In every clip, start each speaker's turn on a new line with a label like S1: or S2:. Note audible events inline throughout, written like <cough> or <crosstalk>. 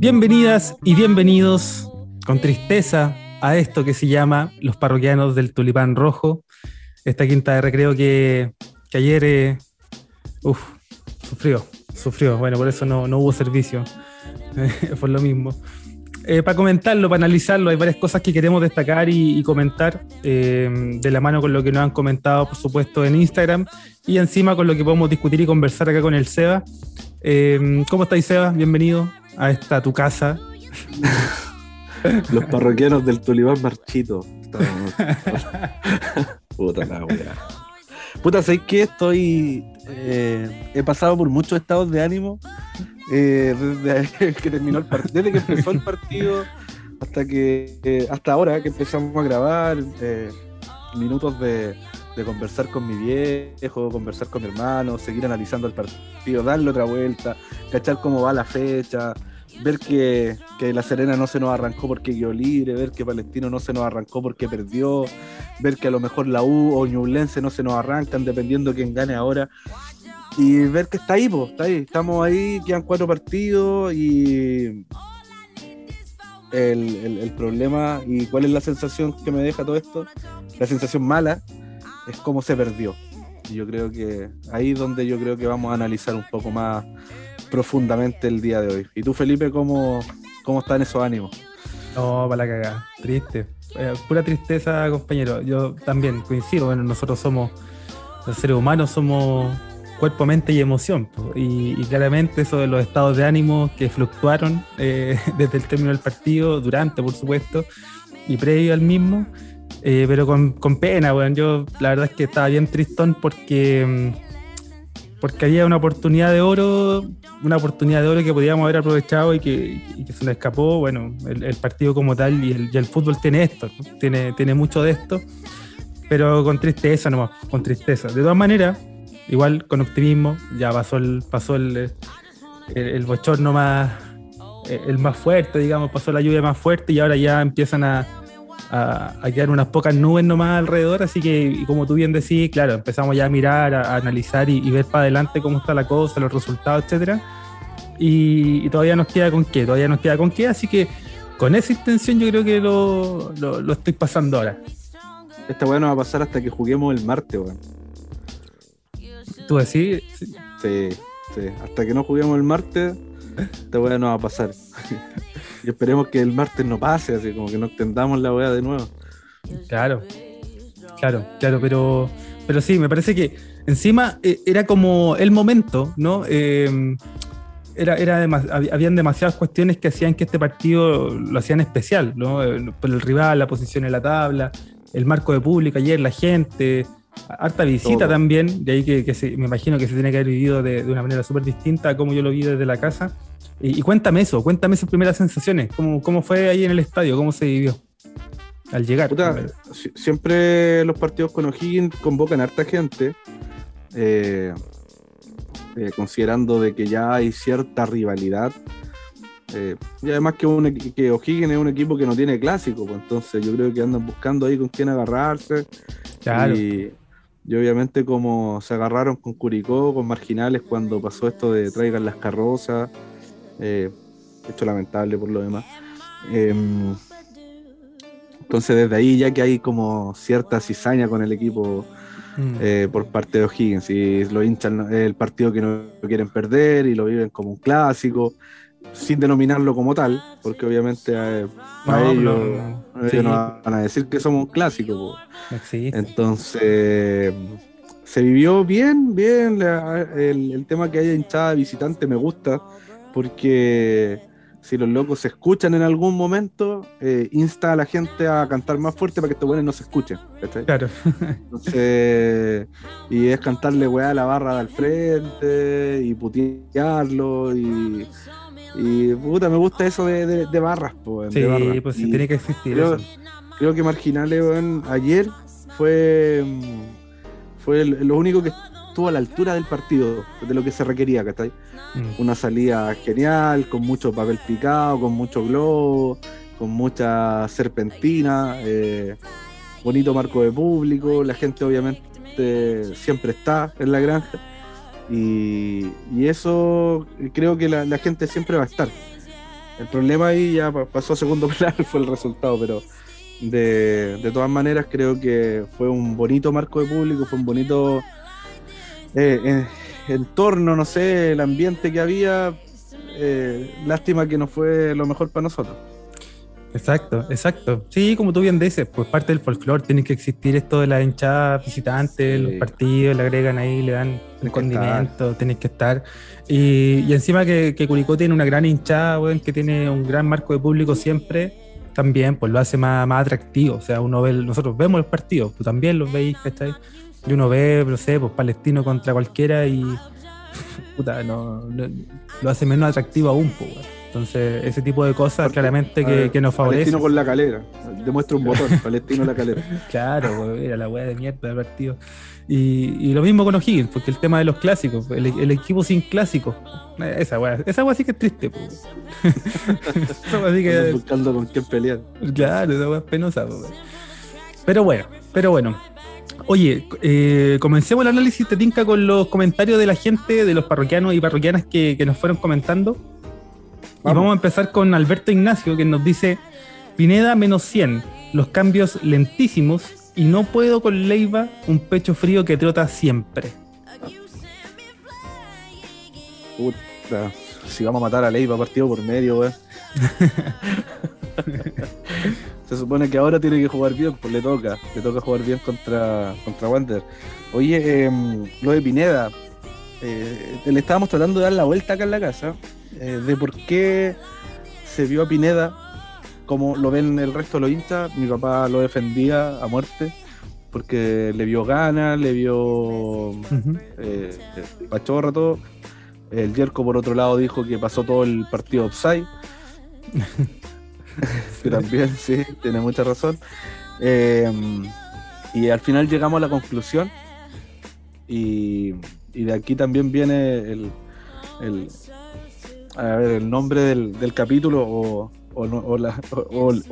S1: Bienvenidas y bienvenidos con tristeza a esto que se llama Los Parroquianos del Tulipán Rojo, esta quinta de recreo que, ayer eh, sufrió, sufrió, bueno, por eso no, hubo servicio, <laughs> por lo mismo. Eh, para comentarlo, para analizarlo, hay varias cosas que queremos destacar y, comentar eh, de la mano con lo que nos han comentado, por supuesto, en Instagram y encima con lo que podemos discutir y conversar acá con el Seba. ¿Cómo estáis, Seba? Bienvenido a esta tu casa.
S2: Los parroquianos del Tulipán Marchito. <laughs> Puta la Puta, ¿sabes qué? Estoy. Eh, he pasado por muchos estados de ánimo eh, desde <laughs> que que empezó el partido hasta que eh, hasta ahora que empezamos a grabar minutos de, de, conversar con mi viejo, conversar con mi hermano, seguir analizando el partido, darle otra vuelta, cachar cómo va la fecha, ver que, La Serena no se nos arrancó porque quedó libre, ver que Palestino no se nos arrancó porque perdió, ver que a lo mejor la U o Ñublense no se nos arrancan, dependiendo de quién gane ahora. Y ver que está ahí, pues, está ahí. Estamos ahí, quedan cuatro partidos y el, el, problema y cuál es la sensación que me deja todo esto, la sensación mala, es cómo se perdió. Y yo creo que ahí es donde yo creo que vamos a analizar un poco más profundamente el día de hoy. ¿Y tú, Felipe, cómo, cómo están esos ánimos?
S1: No, para la cagada, triste. Eh, pura tristeza, compañero. Yo también coincido. Bueno, nosotros somos, seres humanos somos cuerpo, mente y emoción. Y, claramente eso de los estados de ánimo que fluctuaron eh, <laughs> desde el término del partido, durante, por supuesto, y previo al mismo. Eh, pero con, con, pena, bueno, yo la verdad es que estaba bien tristón porque mm, porque había una oportunidad de oro, una oportunidad de oro que podíamos haber aprovechado y que, se nos escapó. Bueno, el, partido como tal y el, fútbol tiene esto, tiene, tiene mucho de esto, pero con tristeza nomás, con tristeza. De todas maneras, igual con optimismo, ya pasó el, pasó el, el, bochorno más, el más fuerte, digamos, pasó la lluvia más fuerte y ahora ya empiezan a a, quedar unas pocas nubes nomás alrededor, así que como tú bien decís, claro, empezamos ya a mirar, a, analizar y, ver para adelante cómo está la cosa, los resultados, etcétera. Y, todavía nos queda con qué, todavía nos queda con qué, así que con esa intención yo creo que lo, lo, estoy pasando ahora.
S2: Esta weá no va a pasar hasta que juguemos el martes, weón.
S1: ¿Tú decís?
S2: Sí. sí, Hasta que no juguemos el martes, esta weá no va a pasar. Y esperemos que el martes no pase, así como que no extendamos la weá de nuevo.
S1: Claro, claro, claro, pero, pero sí, me parece que encima eh, era como el momento, ¿no? Em, era, era habían demasiadas cuestiones que hacían que este partido lo hacían especial, ¿no? Por el rival, la posición en la tabla, el marco de público ayer, la gente, harta visita también, de ahí que, me imagino que se tiene que haber vivido de, de una manera súper distinta a como yo lo vi desde la casa. Y, cuéntame eso, cuéntame esas primeras sensaciones, ¿cómo, cómo fue ahí en el estadio, cómo se vivió al llegar.
S2: siempre los partidos con O'Higgins convocan a harta gente, eh, eh, considerando de que ya hay cierta rivalidad. Eh, y además que, un, que O'Higgins es un equipo que no tiene clásico, pues entonces yo creo que andan buscando ahí con quién agarrarse. Claro. Y, y obviamente como se agarraron con Curicó, con Marginales, cuando pasó esto de traigan las carrozas eh, hecho lamentable por lo demás. Em, entonces desde ahí ya que hay como cierta cizaña con el equipo mm. eh, por parte de O'Higgins y lo hinchan el partido que no quieren perder y lo viven como un clásico sin denominarlo como tal porque obviamente eh, a, ellos, no, van a decir que somos un clásico entonces se vivió bien bien el, el, tema que haya hinchada visitante me gusta porque si los locos se escuchan en algún momento, eh, insta a la gente a cantar más fuerte para que estos buenos no se escuchen.
S1: Claro.
S2: Entonces, <laughs> y es cantarle weá a la barra de al frente y putearlo y. Y puta, me gusta eso de, barras, pues.
S1: Sí, pues sí, tiene que existir
S2: creo,
S1: eso.
S2: Creo que Marginales, ayer fue, fue lo único que estuvo a la altura del partido, de lo que se requería, ¿cachai? Mm. Una salida genial, con mucho papel picado, con mucho globo, con mucha serpentina, eh, bonito marco de público, la gente obviamente siempre está en la granja. Y, eso creo que la, gente siempre va a estar. El problema ahí ya pasó a segundo <laughs> plano, fue el resultado, pero de, todas maneras creo que fue un bonito marco de público, fue un bonito eh, entorno, no sé, el ambiente que había. Eh, lástima que no fue lo mejor para nosotros.
S1: Exacto, exacto. Sí, como tú bien dices, pues parte del folclore tiene que existir esto de la hinchada visitante, los partidos, le agregan ahí, le dan el condimento, tiene que estar. Y, encima que, que, Curicó tiene una gran hinchada, que tiene un gran marco de público siempre, también pues lo hace más, más atractivo. O sea, uno ve, nosotros vemos los partidos, tú también los veis, ¿cachai? Y uno ve, no sé, pues palestino contra cualquiera y <laughs> puta, no, lo hace menos atractivo aún, pues, entonces, ese tipo de cosas claramente que, nos favorece.
S2: Palestino con la calera. Demuestra un botón, <laughs> Palestino la calera.
S1: Claro, pues, era la weá de mierda del partido. Y, lo mismo con O'Higgins, porque el tema de los clásicos, el, equipo sin clásicos. Esa weá, esa weá sí que es triste, pues. <laughs>
S2: sí que. buscando con quién pelear.
S1: Claro, esa weá es penosa, pues. Pero bueno, pero bueno. Oye, eh, comencemos el análisis de Tinca con los comentarios de la gente, de los parroquianos y parroquianas que, que nos fueron comentando. Y vamos a empezar con Alberto Ignacio, que nos dice: Pineda menos 100, los cambios lentísimos y no puedo con Leiva, un pecho frío que trota siempre.
S2: Puta, si vamos a matar a Leiva partido por medio, weón. <laughs> Se supone que ahora tiene que jugar bien, pues le toca, le toca jugar bien contra, contra Wander. Oye, em, lo de Pineda, eh, le estábamos tratando de dar la vuelta acá en la casa eh, de por qué se vio a Pineda como lo ven el resto de los hinchas. Mi papá lo defendía a muerte porque le vio ganas, le vio eh, pachorra, todo. El Jerko, por otro lado, dijo que pasó todo el partido offside. <laughs> <laughs> también, sí, tiene mucha razón. Eh, y al final llegamos a la conclusión. Y, de aquí también viene el, a ver, el nombre del, capítulo o,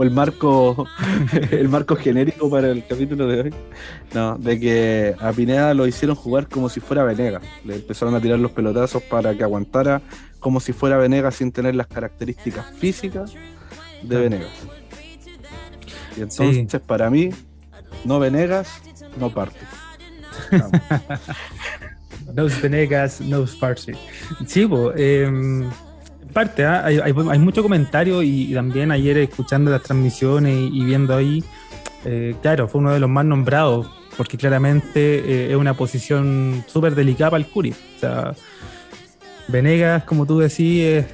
S2: el marco <laughs> el marco genérico para el capítulo de hoy. No, de que a Pineda lo hicieron jugar como si fuera Venegas. Le empezaron a tirar los pelotazos para que aguantara como si fuera Venegas sin tener las características físicas de Venegas. Y entonces, para mí, no Venegas, no parte. <laughs>
S1: no Venegas, no Sparsi. Sí, pues, parte, ¿ah? hay, mucho comentario y, también ayer escuchando las transmisiones y, viendo ahí, eh, claro, fue uno de los más nombrados, porque claramente eh, es una posición súper delicada para el Curi. O sea, Venegas, como tú decís,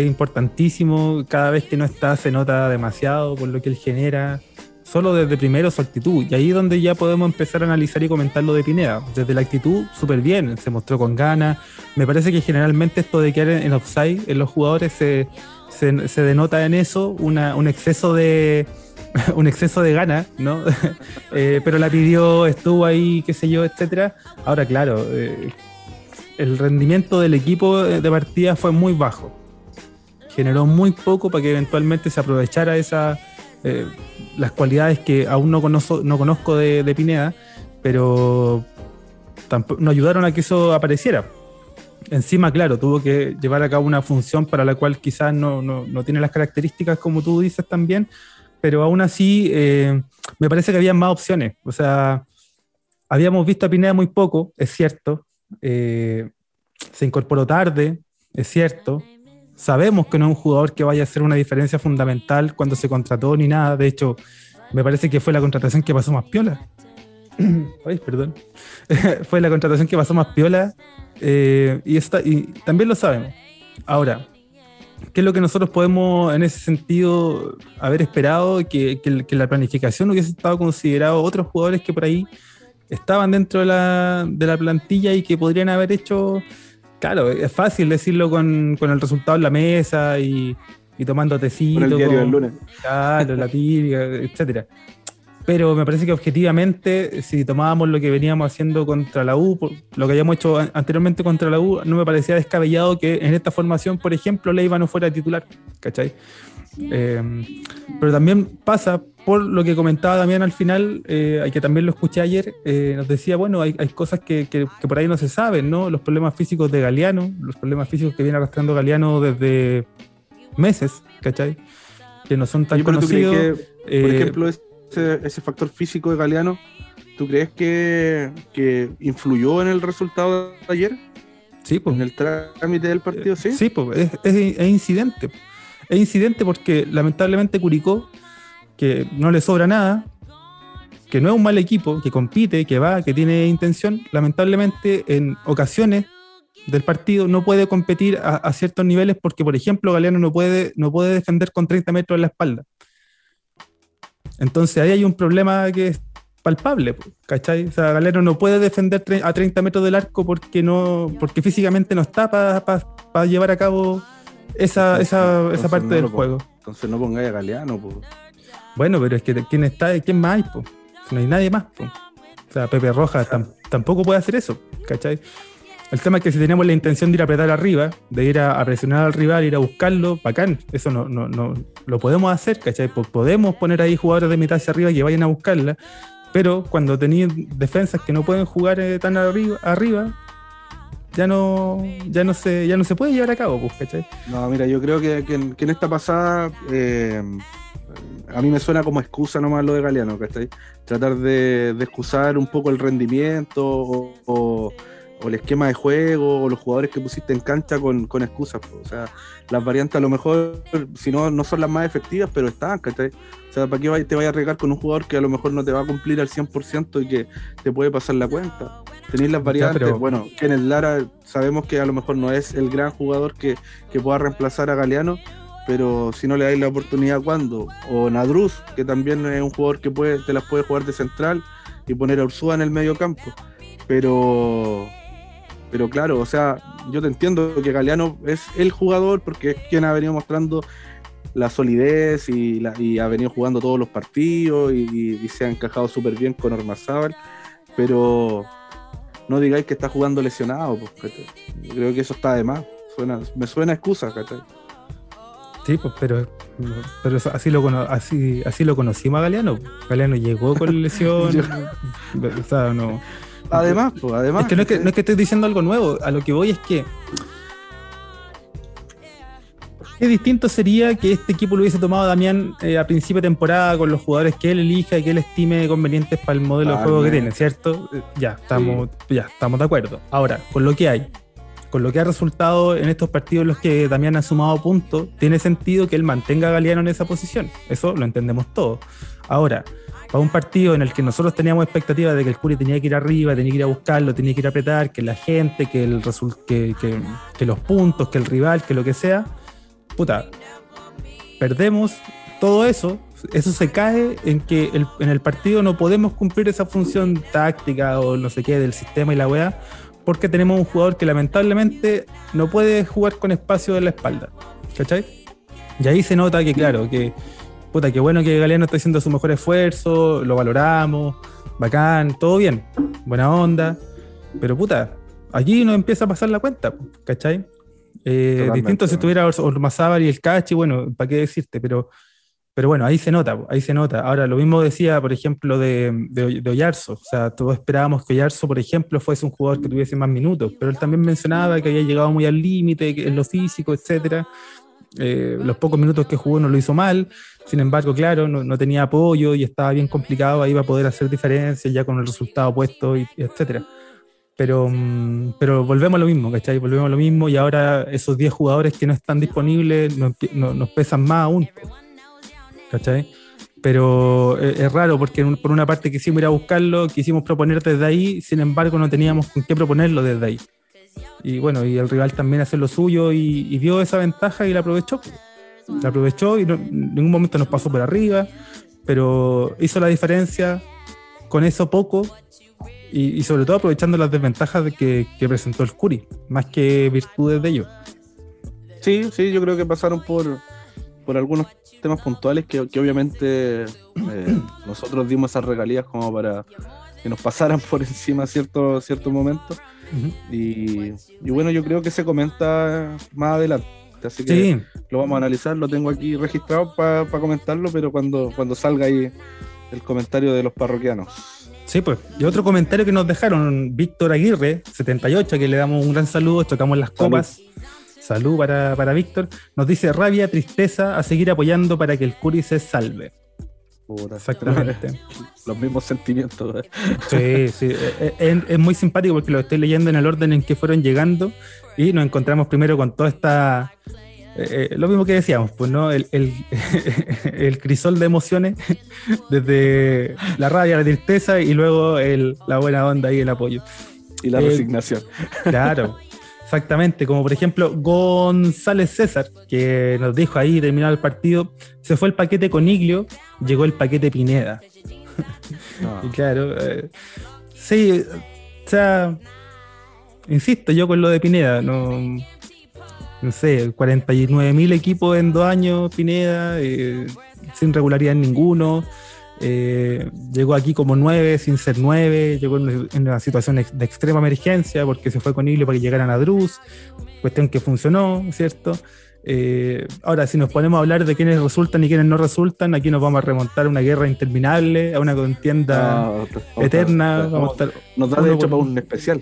S1: es importantísimo, cada vez que no está se nota demasiado por lo que él genera solo desde primero su actitud. Y ahí es donde ya podemos empezar a analizar y comentar lo de Pineda. Desde la actitud, súper bien, se mostró con ganas. Me parece que generalmente esto de quedar en offside en los jugadores se, se, denota en eso, una, un exceso de <laughs> un exceso de ganas, ¿no? <laughs> Eh, pero la pidió, estuvo ahí, qué sé yo, etcétera. Ahora, claro, eh, el rendimiento del equipo de partida fue muy bajo. Generó muy poco para que eventualmente se aprovechara esa, eh, las cualidades que aún no conozco, no conozco de, Pineda, pero no ayudaron a que eso apareciera. Encima, claro, tuvo que llevar a cabo una función para la cual quizás no, tiene las características como tú dices también, pero aún así eh, me parece que había más opciones. O sea, habíamos visto a Pineda muy poco, es cierto. Eh, se incorporó tarde, es cierto. Sabemos que no es un jugador que vaya a hacer una diferencia fundamental cuando se contrató ni nada. De hecho, me parece que fue la contratación que pasó más piola. <clears throat> Ay, perdón. <laughs> fue la contratación que pasó más piola. Eh, y, está, y también lo sabemos. Ahora, ¿qué es lo que nosotros podemos en ese sentido haber esperado? Que, que, la planificación hubiese estado considerado otros jugadores que por ahí estaban dentro de la, de la plantilla y que podrían haber hecho Claro, es fácil decirlo con, el resultado en la mesa y, tomando tecito.
S2: Con el diario del lunes.
S1: Claro, la típica, etcétera. pero me parece que objetivamente, si tomábamos lo que veníamos haciendo contra la U, lo que habíamos hecho anteriormente contra la U, no me parecía descabellado que en esta formación, por ejemplo, Leiva no fuera titular, ¿cachai? Eh, pero también pasa por lo que comentaba también al final, eh, que también lo escuché ayer, eh, nos decía, bueno, hay, cosas que, que, por ahí no se saben, ¿no? Los problemas físicos de Galeano, los problemas físicos que viene arrastrando Galeano desde meses, ¿cachai? Que no son tan conocidos.
S2: por ejemplo, ese, factor físico de Galeano, ¿tú crees que, influyó en el resultado de ayer?
S1: Sí, pues.
S2: En el trámite del partido, sí.
S1: Sí, pues, es, incidente. Es incidente porque lamentablemente Curicó, que no le sobra nada, que no es un mal equipo, que compite, que va, que tiene intención, lamentablemente en ocasiones del partido no puede competir a, ciertos niveles porque, por ejemplo, Galeano no puede, no puede defender con 30 metros en la espalda. Entonces ahí hay un problema que es palpable, ¿cachai? O sea, Galeno no puede defender a 30 metros del arco porque no porque físicamente no está para llevar a cabo esa, esa, esa parte del juego.
S2: Entonces no pongáis a Galeano, pues.
S1: Bueno, pero es que ¿quién está? ¿Quién más hay, pues? No hay nadie más, pues. O sea, Pepe Rojas tampoco puede hacer eso, ¿cachai? El tema es que si tenemos la intención de ir a apretar arriba, de ir a, presionar al rival, ir a buscarlo, bacán. Eso no, no, no lo podemos hacer, ¿cachai? Podemos poner ahí jugadores de mitad hacia arriba que vayan a buscarla, pero cuando tenéis defensas que no pueden jugar eh, tan arriba, arriba ya no, ya no se, ya no se puede llevar a cabo, pues, ¿cachai?
S2: No, mira, yo creo que, en esta pasada eh, a mí me suena como excusa nomás lo de Galeano, ¿cachai? Tratar de, excusar un poco el rendimiento o o el esquema de juego o los jugadores que pusiste en cancha con, excusas. O sea, las variantes a lo mejor, si no, no son las más efectivas, pero están, ¿cachai? O sea, ¿para qué te vayas a arriesgar con un jugador que a lo mejor no te va a cumplir al 100% y que te puede pasar la cuenta? Tenéis las variantes, bueno, bueno, Kenneth Lara sabemos que a lo mejor no es el gran jugador que, pueda reemplazar a Galeano, pero si no le dais la oportunidad, ¿cuándo? O Nadruz, que también es un jugador que puede, te las puede jugar de central y poner a Ursúa en el medio campo. Pero pero claro, o sea, yo te entiendo que Galeano es el jugador porque es quien ha venido mostrando la solidez y, ha venido jugando todos los partidos y, se ha encajado súper bien con Ormazábal, pero no digáis que está jugando lesionado, pues, creo que eso está de más, me suena excusa, ¿cachai?
S1: Sí, pues, pero, pero así, lo, así, así lo conocimos a Galeano. Galeano llegó con lesión, <laughs> o sea, no
S2: Además, pues, además.
S1: Es que no es que, no es que estoy diciendo algo nuevo, a lo que voy es que. Qué distinto sería que este equipo lo hubiese tomado Damián eh, a principio de temporada con los jugadores que él elija y que él estime convenientes para el modelo de juego que tiene, ¿cierto? Eh, ya, estamos, ya, estamos de acuerdo. Ahora, con lo que hay, con lo que ha resultado en estos partidos en los que Damián ha sumado puntos, tiene sentido que él mantenga a Galeano en esa posición. Eso lo entendemos todos. Ahora, para un partido en el que nosotros teníamos expectativas de que el Curi tenía que ir arriba, tenía que ir a buscarlo, tenía que ir a apretar, que la gente, que, el que, que, los puntos, que el rival, que lo que sea, puta, perdemos todo eso, eso se cae en que en el partido no podemos cumplir esa función táctica o no sé qué del sistema y la weá, porque tenemos un jugador que lamentablemente no puede jugar con espacio de la espalda. ¿Cachai? Y ahí se nota que, claro, que puta, qué bueno que Galeano está haciendo su mejor esfuerzo, lo valoramos, bacán, todo bien, buena onda, pero puta, aquí nos empieza a pasar la cuenta, ¿cachai? Eh, distinto si tuviera Ormazábal y el Cachi, bueno, ¿para qué decirte? Pero, pero bueno, ahí se nota, ahí se nota. Ahora, lo mismo decía, por ejemplo, de, de, de Oyarzo. O sea, todos esperábamos que Oyarzo, por ejemplo, fuese un jugador que tuviese más minutos, pero él también mencionaba que había llegado muy al límite en lo físico, etcétera. Eh, los pocos minutos que jugó no lo hizo mal, sin embargo, claro, no, tenía apoyo y estaba bien complicado ahí va a poder hacer diferencias ya con el resultado puesto, y, etcétera. Pero, mm, pero volvemos a lo mismo, ¿cachai? Volvemos a lo mismo y ahora esos 10 jugadores que no están disponibles nos, pesan más aún, ¿cachai? Pero es, es raro porque por una parte quisimos ir a buscarlo, quisimos proponer desde ahí, sin embargo no teníamos con qué proponerlo desde ahí. Y bueno, y el rival también hace lo suyo y, vio esa ventaja y la aprovechó. La aprovechó y en ningún momento nos pasó por arriba, pero hizo la diferencia con eso poco y, sobre todo aprovechando las desventajas de que, presentó el Curi, más que virtudes de ellos.
S2: Sí, sí, yo creo que pasaron por, por algunos temas puntuales que, obviamente eh, <clears throat> nosotros dimos esas regalías como para que nos pasaran por encima ciertos cierto momentos. y, bueno, yo creo que se comenta más adelante. Así que lo vamos a analizar, lo tengo aquí registrado para comentarlo, pero cuando, cuando salga ahí el comentario de los parroquianos.
S1: Sí, pues. Y otro comentario que nos dejaron, Víctor Aguirre, 78, que le damos un gran saludo, tocamos las copas. Salud para, para Víctor. Nos dice rabia, tristeza, a seguir apoyando para que el Curi se salve.
S2: Exactamente. <laughs> Los mismos sentimientos.
S1: ¿eh? Sí, sí. <laughs> Eh, eh, es, muy simpático porque lo estoy leyendo en el orden en que fueron llegando y nos encontramos primero con toda esta. lo mismo que decíamos, pues, ¿no? El, el, <laughs> crisol de emociones, desde la rabia, la tristeza y luego el, la buena onda y el apoyo.
S2: Y la resignación.
S1: Claro. Exactamente, como por ejemplo González César, que nos dijo ahí, terminado el partido, se fue el paquete con Iglio, llegó el paquete Pineda. Ah. <laughs> y claro, eh, sí, o sea, insisto yo con lo de Pineda, no, no sé, 49 mil equipos en dos años, Pineda, eh, sin regularidad en ninguno. Eh, llegó aquí como nueve sin ser nueve, llegó en una situación de extrema emergencia porque se fue con Iglio para que llegaran a Drus, cuestión que funcionó, ¿cierto? Eh, ahora, si nos ponemos a hablar de quiénes resultan y quiénes no resultan, aquí nos vamos a remontar a una guerra interminable, a una contienda eterna.
S2: nos da de hecho para un especial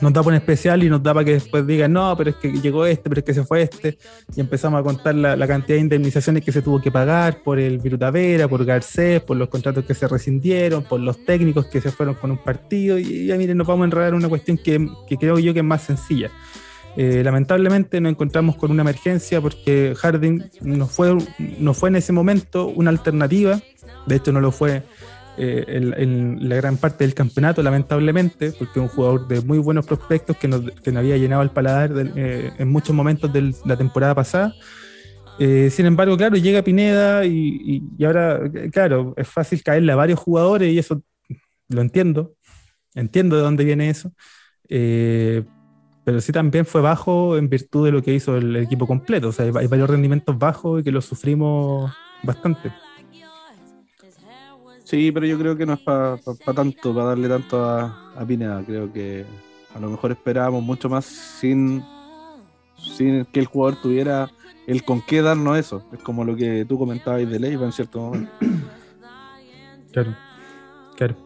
S1: nos da por un especial y nos da para que después digan, no, pero es que llegó este, pero es que se fue este. Y empezamos a contar la, cantidad de indemnizaciones que se tuvo que pagar por el Virutavera, por Garcés, por los contratos que se rescindieron, por los técnicos que se fueron con un partido. Y ya miren, nos vamos a enredar en una cuestión que, creo yo que es más sencilla. Eh, lamentablemente nos encontramos con una emergencia porque Harding no fue, no fue en ese momento una alternativa, de hecho no lo fue eh, en, la gran parte del campeonato, lamentablemente, porque es un jugador de muy buenos prospectos que nos, que había llenado el paladar eh, en muchos momentos de la temporada pasada. Eh, sin embargo, claro, llega Pineda y, y, ahora, claro, es fácil caerle a varios jugadores y eso lo entiendo, entiendo de dónde viene eso, pero sí también fue bajo en virtud de lo que hizo el equipo completo, o sea, hay varios rendimientos bajos y que los sufrimos bastante.
S2: Sí, pero yo creo que no es para tanto, para darle tanto a, a, Pineda. Creo que a lo mejor esperábamos mucho más sin, sin que el jugador tuviera el con qué darnos eso. Es como lo que tú comentabas de Leiva en cierto momento. <clears throat>
S1: Claro, claro.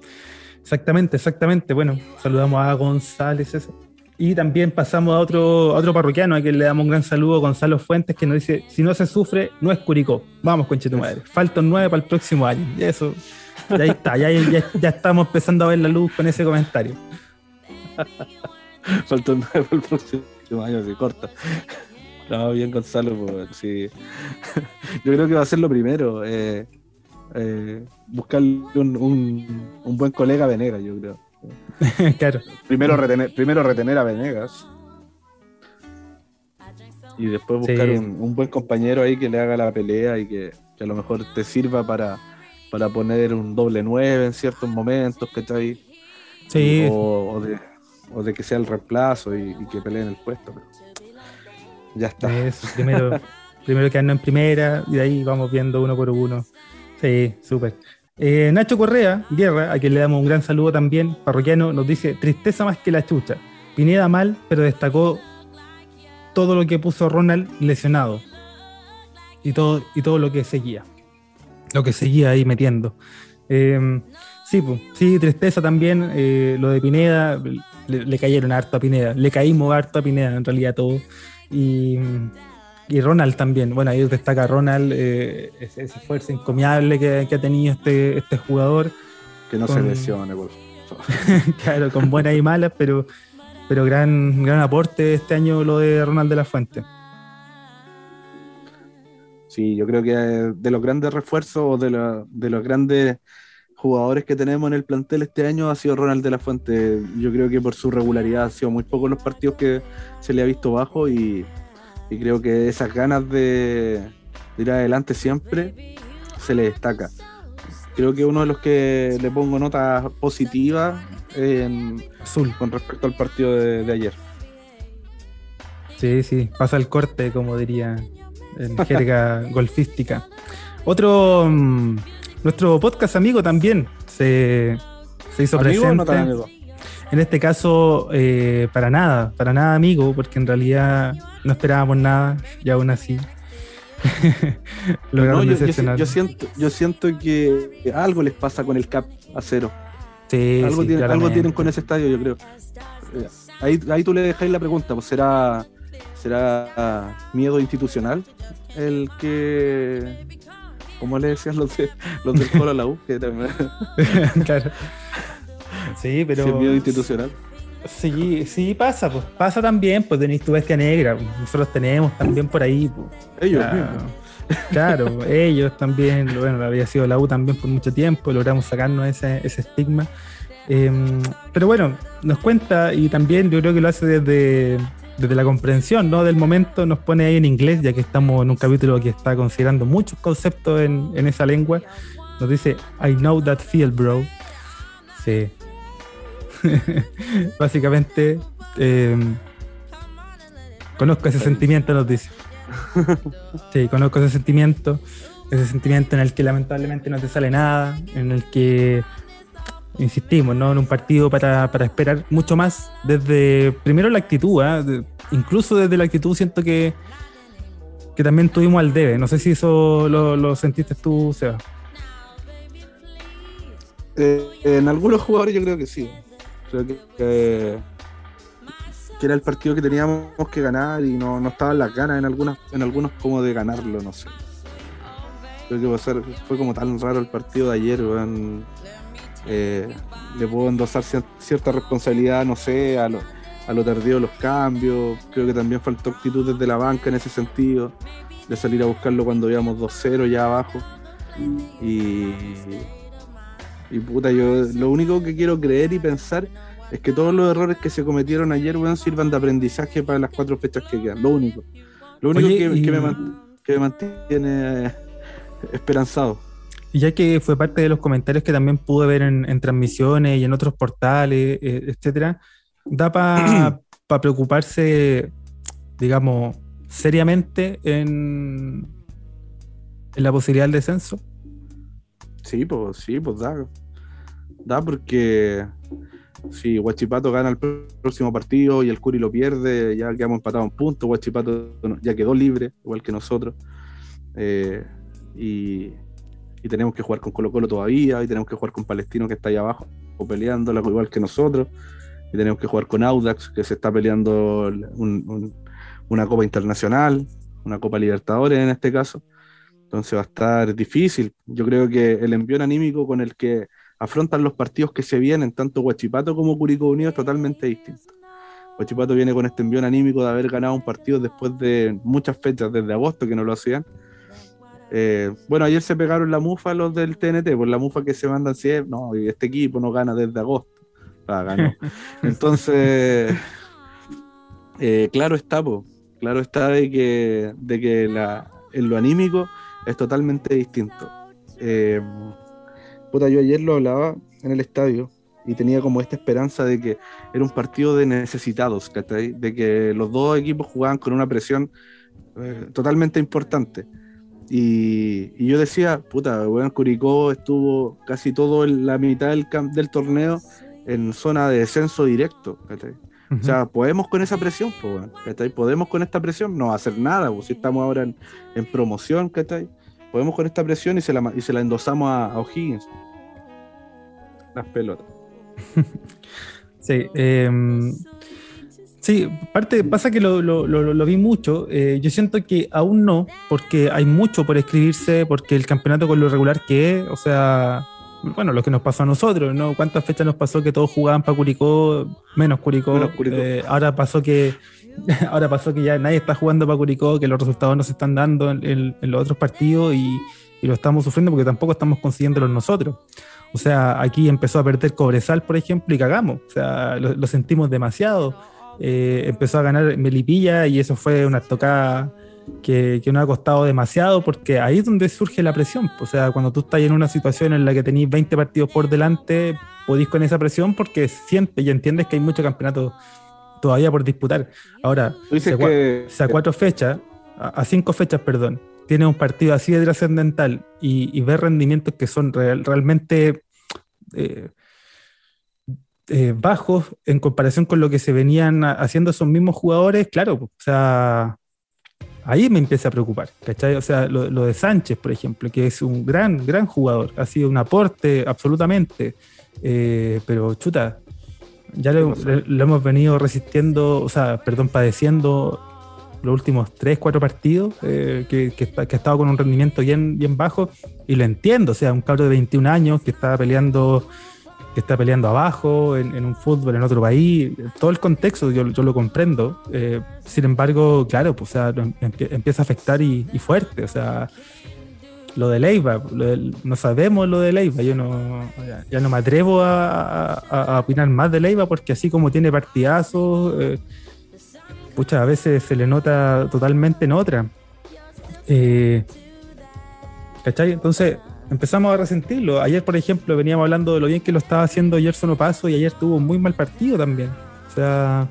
S1: Exactamente, exactamente. Bueno, saludamos a González. Y también pasamos a otro, a otro parroquiano, a quien le damos un gran saludo, Gonzalo Fuentes, que nos dice, si no se sufre, no es Curicó. Vamos, conche tu madre. Faltan nueve para el próximo año. Y eso, ya está, ya, estamos empezando a ver la luz con ese comentario. <laughs>
S2: Falta un el próximo año, se corta. No, bien Gonzalo, pues, sí. <laughs> Yo creo que va a ser lo primero. Eh, eh, buscar un, buen colega a Venegas, yo creo. <laughs> claro. Primero retener, primero retener a Venegas. Y después buscar un, buen compañero ahí que le haga la pelea y que a lo mejor te sirva para, para poner un doble 9 en ciertos momentos, ¿cachai?
S1: Sí.
S2: O, de, o de que sea el reemplazo y, que peleen el puesto. ya está.
S1: primero, <laughs> primero quedarnos en primera y de ahí vamos viendo uno por uno. Sí, súper. Eh, Nacho Correa, Guerra, a quien le damos un gran saludo también, parroquiano, nos dice, tristeza más que la chucha. Pineda mal, pero destacó todo lo que puso Ronald lesionado y todo, y todo lo que seguía lo que seguía ahí metiendo. Em, sí, sí, tristeza también. Eh, lo de Pineda, le, cayeron harto a Pineda. Le caímos harto a Pineda, en realidad, todo. Y, y Ronald también. Bueno, ahí destaca Ronald, eh, ese, esfuerzo encomiable que, ha tenido este, este jugador.
S2: Que no se lesione, por <laughs>
S1: claro, con buenas y malas, pero, pero gran, gran aporte este año lo de Ronald de la Fuente.
S2: Sí, yo creo que de los grandes refuerzos o de, de los grandes jugadores que tenemos en el plantel este año ha sido Ronald de la Fuente. Yo creo que por su regularidad ha sido muy pocos los partidos que se le ha visto bajo y, creo que esas ganas de, ir adelante siempre se le destaca. Creo que uno de los que le pongo nota positiva en Azul con respecto al partido de, de ayer.
S1: Sí, sí, pasa el corte, como diría en jerga <laughs> golfística. Otro, mm, nuestro podcast amigo también se, se hizo presente. en este caso, eh, para nada, para nada amigo, porque en realidad no esperábamos nada y aún así <laughs>
S2: no, yo, siento, yo siento que algo les pasa con el cap a cero. Sí, algo, algo tienen con ese estadio, yo creo. Eh, ahí, ahí tú le dejáis la pregunta, pues será, será miedo institucional el que como le decían los, de, los del Colo a la U, que también... <laughs> claro.
S1: Sí, pero.
S2: miedo institucional.
S1: Sí, sí pasa, pues pasa también, pues tenéis tu bestia negra, pues, nosotros tenemos también por ahí. Pues.
S2: ellos
S1: Claro, ellos también, bueno, había sido la U también por mucho tiempo, logramos sacarnos ese, ese estigma. Em, pero bueno, nos cuenta y también yo creo que lo hace desde, desde la comprensión ¿no? del momento, nos pone ahí en inglés, ya que estamos en un capítulo que está considerando muchos conceptos en, esa lengua. Nos dice, I know that feel, bro. Sí, <laughs> Básicamente, eh, conozco ese sentimiento, nos dice. Sí, conozco ese sentimiento, ese sentimiento en el que lamentablemente no te sale nada, en el que insistimos, ¿no? En un partido para, esperar mucho más desde, primero la actitud, ¿eh? incluso desde la actitud siento que, que también tuvimos al debe. No sé si eso lo, sentiste tú, Seba.
S2: Eh, en algunos jugadores yo creo que sí. Creo que, era el partido que teníamos que ganar y no, no estaban las ganas en algunas, en algunos como de ganarlo, no sé. Creo que fue, fue como tan raro el partido de ayer, eh, le puedo endosar cierta responsabilidad, no sé, a lo, a lo tardío de los cambios. Creo que también faltó actitud desde la banca en ese sentido, de salir a buscarlo cuando íbamos 2-0 ya abajo. Y, y puta, yo lo único que quiero creer y pensar es que todos los errores que se cometieron ayer, weón, sirvan de aprendizaje para las cuatro fechas que quedan. Lo único. Lo único que, me mantiene esperanzado.
S1: Y ya que fue parte de los comentarios que también pude ver en, transmisiones y en otros portales, eh, etcétera, da para <clears throat> preocuparse, digamos, seriamente en, en la posibilidad del descenso.
S2: Sí, pues sí, pues da da porque si Huachipato gana el próximo partido y el Curi lo pierde, ya quedamos empatados en puntos, Huachipato ya quedó libre, igual que nosotros. Eh, y, tenemos que jugar con Colo Colo todavía, y tenemos que jugar con Palestino que está ahí abajo, o peleando igual que nosotros, y tenemos que jugar con Audax que se está peleando una Copa Internacional, una Copa Libertadores en este caso. Entonces va a estar difícil. Yo creo que el envío anímico con el que afrontan los partidos que se vienen, tanto Huachipato como Curicó Unido, es totalmente distinto. Huachipato viene con este envío anímico de haber ganado un partido después de muchas fechas, desde agosto que no lo hacían. Eh, bueno, ayer se pegaron la mufa los del TNT, por la mufa que se mandan siempre, no, este equipo no gana desde agosto. Ah, ganó. <laughs> Entonces, eh, claro está, claro está de que, de que la, en lo anímico es totalmente distinto. Eh, Puta, yo ayer lo hablaba en el estadio y tenía como esta esperanza de que era un partido de necesitados, De que los dos equipos jugaban con una presión eh, totalmente importante. Y, yo decía, puta, bueno, Curicó estuvo casi todo en la mitad del, del torneo en zona de descenso directo, O sea, podemos con esa presión, Podemos con esta presión no hacer nada, pues, si estamos ahora en, en promoción, ¿cachai? podemos con esta presión y se la, y se la endosamos a, O'Higgins. Las pelotas. <laughs>
S1: sí, em, sí, parte, pasa que lo, vi mucho. Eh, yo siento que aún no, porque hay mucho por escribirse, porque el campeonato con lo regular que es, o sea, bueno, lo que nos pasó a nosotros, ¿no? ¿Cuántas fechas nos pasó que todos jugaban para Curicó, menos Curicó? Eh, ahora pasó que <laughs> ahora pasó que ya nadie está jugando para Curicó, que los resultados no se están dando en, los otros partidos y, lo estamos sufriendo porque tampoco estamos consiguiéndolos nosotros. O sea, aquí empezó a perder Cobresal, por ejemplo, y cagamos. O sea, lo, sentimos demasiado. Eh, empezó a ganar Melipilla y eso fue una tocada que, que, nos ha costado demasiado porque ahí es donde surge la presión. O sea, cuando tú estás en una situación en la que tenéis 20 partidos por delante, podéis con esa presión porque sientes y entiendes que hay muchos campeonatos todavía por disputar. Ahora,
S2: si a,
S1: cuatro fechas, a, cinco fechas, perdón, tiene un partido así de trascendental y, ver rendimientos que son realmente eh, eh, bajos en comparación con lo que se venían haciendo esos mismos jugadores, claro, o sea, ahí me empieza a preocupar, ¿cachai? O sea, lo, de Sánchez, por ejemplo, que es un gran, gran jugador, ha sido un aporte absolutamente, eh, pero chuta, ya lo, hemos venido resistiendo, o sea, perdón, padeciendo los últimos 3, 4 partidos, eh, que, que, ha estado con un rendimiento bien, bien bajo, y lo entiendo, o sea, un cabro de 21 años que está peleando que está peleando abajo, en, un fútbol en otro país, todo el contexto yo, yo lo comprendo. Eh, sin embargo, claro, pues, o sea, empieza a afectar y, fuerte. O sea, lo de Leiva, no sabemos lo de Leiva, yo no, ya, no me atrevo a, opinar más de Leiva porque así como tiene partidazos, eh, a veces se le nota totalmente en otra. Eh, ¿Cachai? Entonces, empezamos a resentirlo. Ayer, por ejemplo, veníamos hablando de lo bien que lo estaba haciendo Gerson Opaso y ayer tuvo un muy mal partido también. O sea,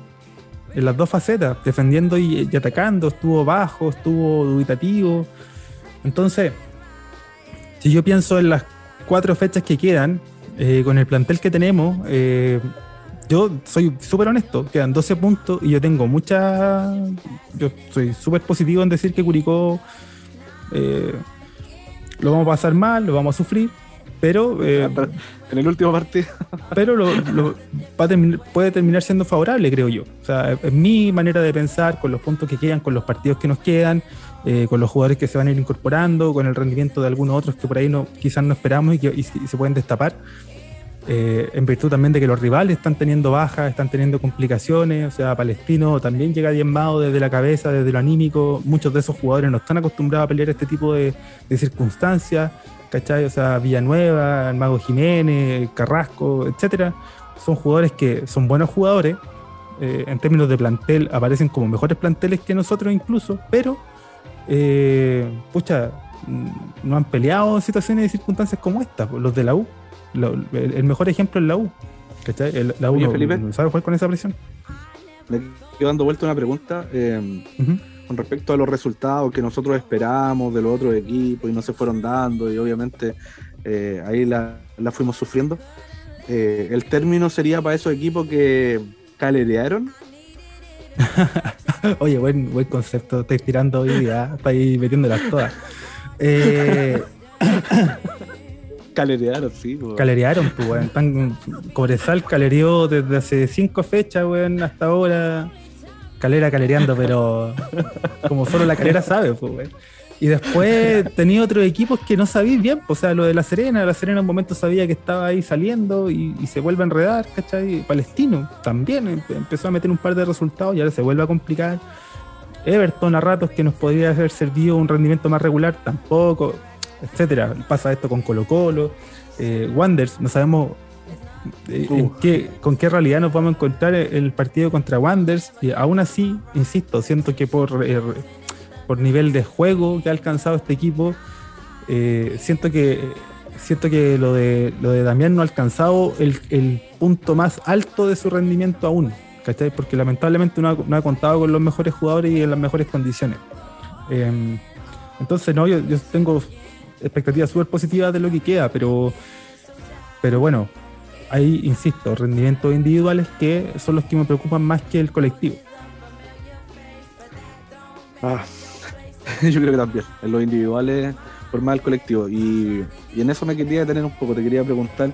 S1: en las dos facetas, defendiendo y, atacando, estuvo bajo, estuvo dubitativo. Entonces, si yo pienso en las cuatro fechas que quedan, eh, con el plantel que tenemos, eh, yo soy súper honesto, quedan 12 puntos y yo tengo mucha... Yo soy súper positivo en decir que Curicó... Eh, lo vamos a pasar mal, lo vamos a sufrir, pero... Eh,
S2: en el último partido. <laughs>
S1: pero lo, puede terminar siendo favorable, creo yo. O sea, es mi manera de pensar con los puntos que quedan, con los partidos que nos quedan, eh, con los jugadores que se van a ir incorporando, con el rendimiento de algunos otros que por ahí no, quizás no esperamos y que se pueden destapar. Eh, en virtud también de que los rivales están teniendo bajas, están teniendo complicaciones, o sea, Palestino también llega diezmado desde la cabeza, desde lo anímico, muchos de esos jugadores no están acostumbrados a pelear este tipo de, circunstancias, ¿cachai? O sea, Villanueva, el Mago Jiménez, Carrasco, etcétera, son jugadores que son buenos jugadores, eh, en términos de plantel aparecen como mejores planteles que nosotros incluso, pero, eh, pucha, mm, no han peleado en situaciones y circunstancias como esta, los de la U el mejor ejemplo es la U. ¿Cachai? la U no, sabe jugar con esa presión.
S2: Me quedo dando vuelta una pregunta eh, con respecto a los resultados que nosotros esperábamos de los otros equipos y no se fueron dando y obviamente eh, ahí la, fuimos sufriendo. Eh, ¿El término sería para esos equipos que calerearon? <laughs>
S1: Oye, buen, buen concepto, estoy tirando hoy día, ir metiéndolas todas. Eh, <laughs>
S2: Calerearon, sí,
S1: Calerearon, pues, weón. Tan, Cobresal calereó desde hace cinco fechas, weón, hasta ahora. Calera calereando, pero como solo la calera sabe, pues, weón. Y después tenía otros equipos que no sabía bien, pues, o sea, lo de La Serena, La Serena en un momento sabía que estaba ahí saliendo y, se vuelve a enredar, ¿cachai? Palestino también empezó a meter un par de resultados y ahora se vuelve a complicar. Everton a ratos que nos podría haber servido un rendimiento más regular, tampoco etcétera. Pasa esto con Colo Colo, eh, Wanders, no sabemos eh, qué, con qué realidad nos vamos a encontrar el partido contra Wanders. Y aún así, insisto, siento que por, eh, por nivel de juego que ha alcanzado este equipo, siento que siento que lo de lo de Damián no ha alcanzado el, punto más alto de su rendimiento aún. ¿cachai? Porque lamentablemente no ha, no ha, contado con los mejores jugadores y en las mejores condiciones. Em, entonces, no, yo, yo tengo expectativas súper positivas de lo que queda, pero, pero bueno, hay, insisto, rendimientos individuales que son los que me preocupan más que el colectivo.
S2: Ah, <laughs> yo creo que también, en los individuales por más el colectivo. Y, en eso me quería detener un poco, te quería preguntar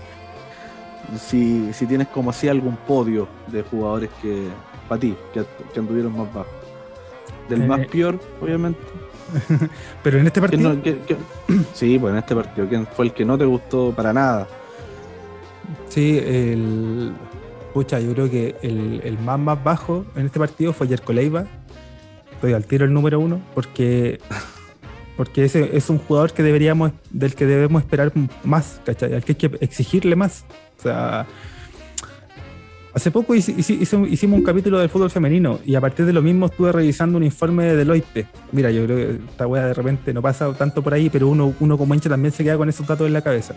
S2: si, tienes como así algún podio de jugadores que, para ti, que, que anduvieron más bajo. Del más eh, peor, obviamente, <laughs>
S1: Pero en este partido.
S2: sí, pues en este partido, ¿quién fue el que no te gustó para nada?
S1: Sí, el. Pucha, yo creo que el, más más bajo en este partido fue Yerko Leiva. Estoy al tiro el número uno, porque. Porque ese es un jugador que deberíamos, del que debemos esperar más, ¿cachai? Al que hay que exigirle más. O sea, Hace poco hicimos un capítulo del fútbol femenino y a partir de lo mismo estuve revisando un informe de Deloitte. Mira, yo creo que esta weá de repente no pasa tanto por ahí, pero uno, uno como hincha también se queda con esos datos en la cabeza.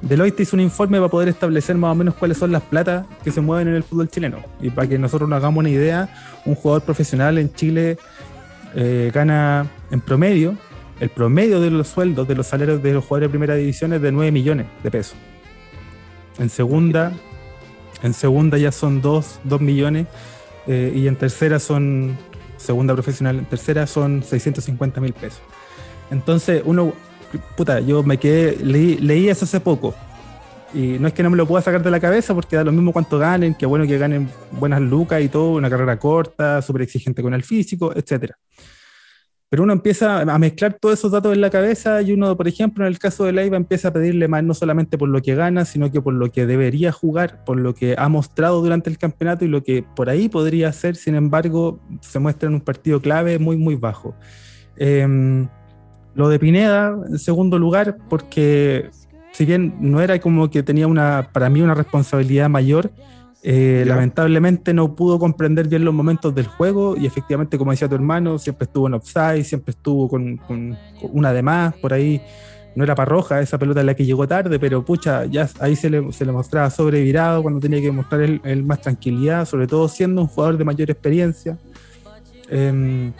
S1: Deloitte hizo un informe para poder establecer más o menos cuáles son las platas que se mueven en el fútbol chileno. Y para que nosotros nos hagamos una idea, un jugador profesional en Chile eh, gana en promedio, el promedio de los sueldos de los salarios de los jugadores de primera división es de 9 millones de pesos. En segunda, en segunda ya son 2, 2 millones eh, y en tercera son, segunda profesional, en tercera son 650 mil pesos. Entonces, uno, puta, yo me quedé, leí, leí eso hace poco. Y no es que no me lo pueda sacar de la cabeza porque da lo mismo cuánto ganen, que bueno que ganen buenas lucas y todo, una carrera corta, súper exigente con el físico, etcétera. Pero uno empieza a mezclar todos esos datos en la cabeza y uno, por ejemplo, en el caso de Leiva, empieza a pedirle más no solamente por lo que gana, sino que por lo que debería jugar, por lo que ha mostrado durante el campeonato y lo que por ahí podría hacer, sin embargo, se muestra en un partido clave muy, muy bajo. Em, lo de Pineda, en segundo lugar, porque si bien no era como que tenía una, para mí una responsabilidad mayor, eh, lamentablemente no pudo comprender bien los momentos del juego y efectivamente, como decía tu hermano, siempre estuvo en offside, siempre estuvo con, una de más, por ahí no era para roja esa pelota en la que llegó tarde, pero pucha, ya ahí se le, se le mostraba sobrevirado cuando tenía que mostrar el, más tranquilidad, sobre todo siendo un jugador de mayor experiencia. Em,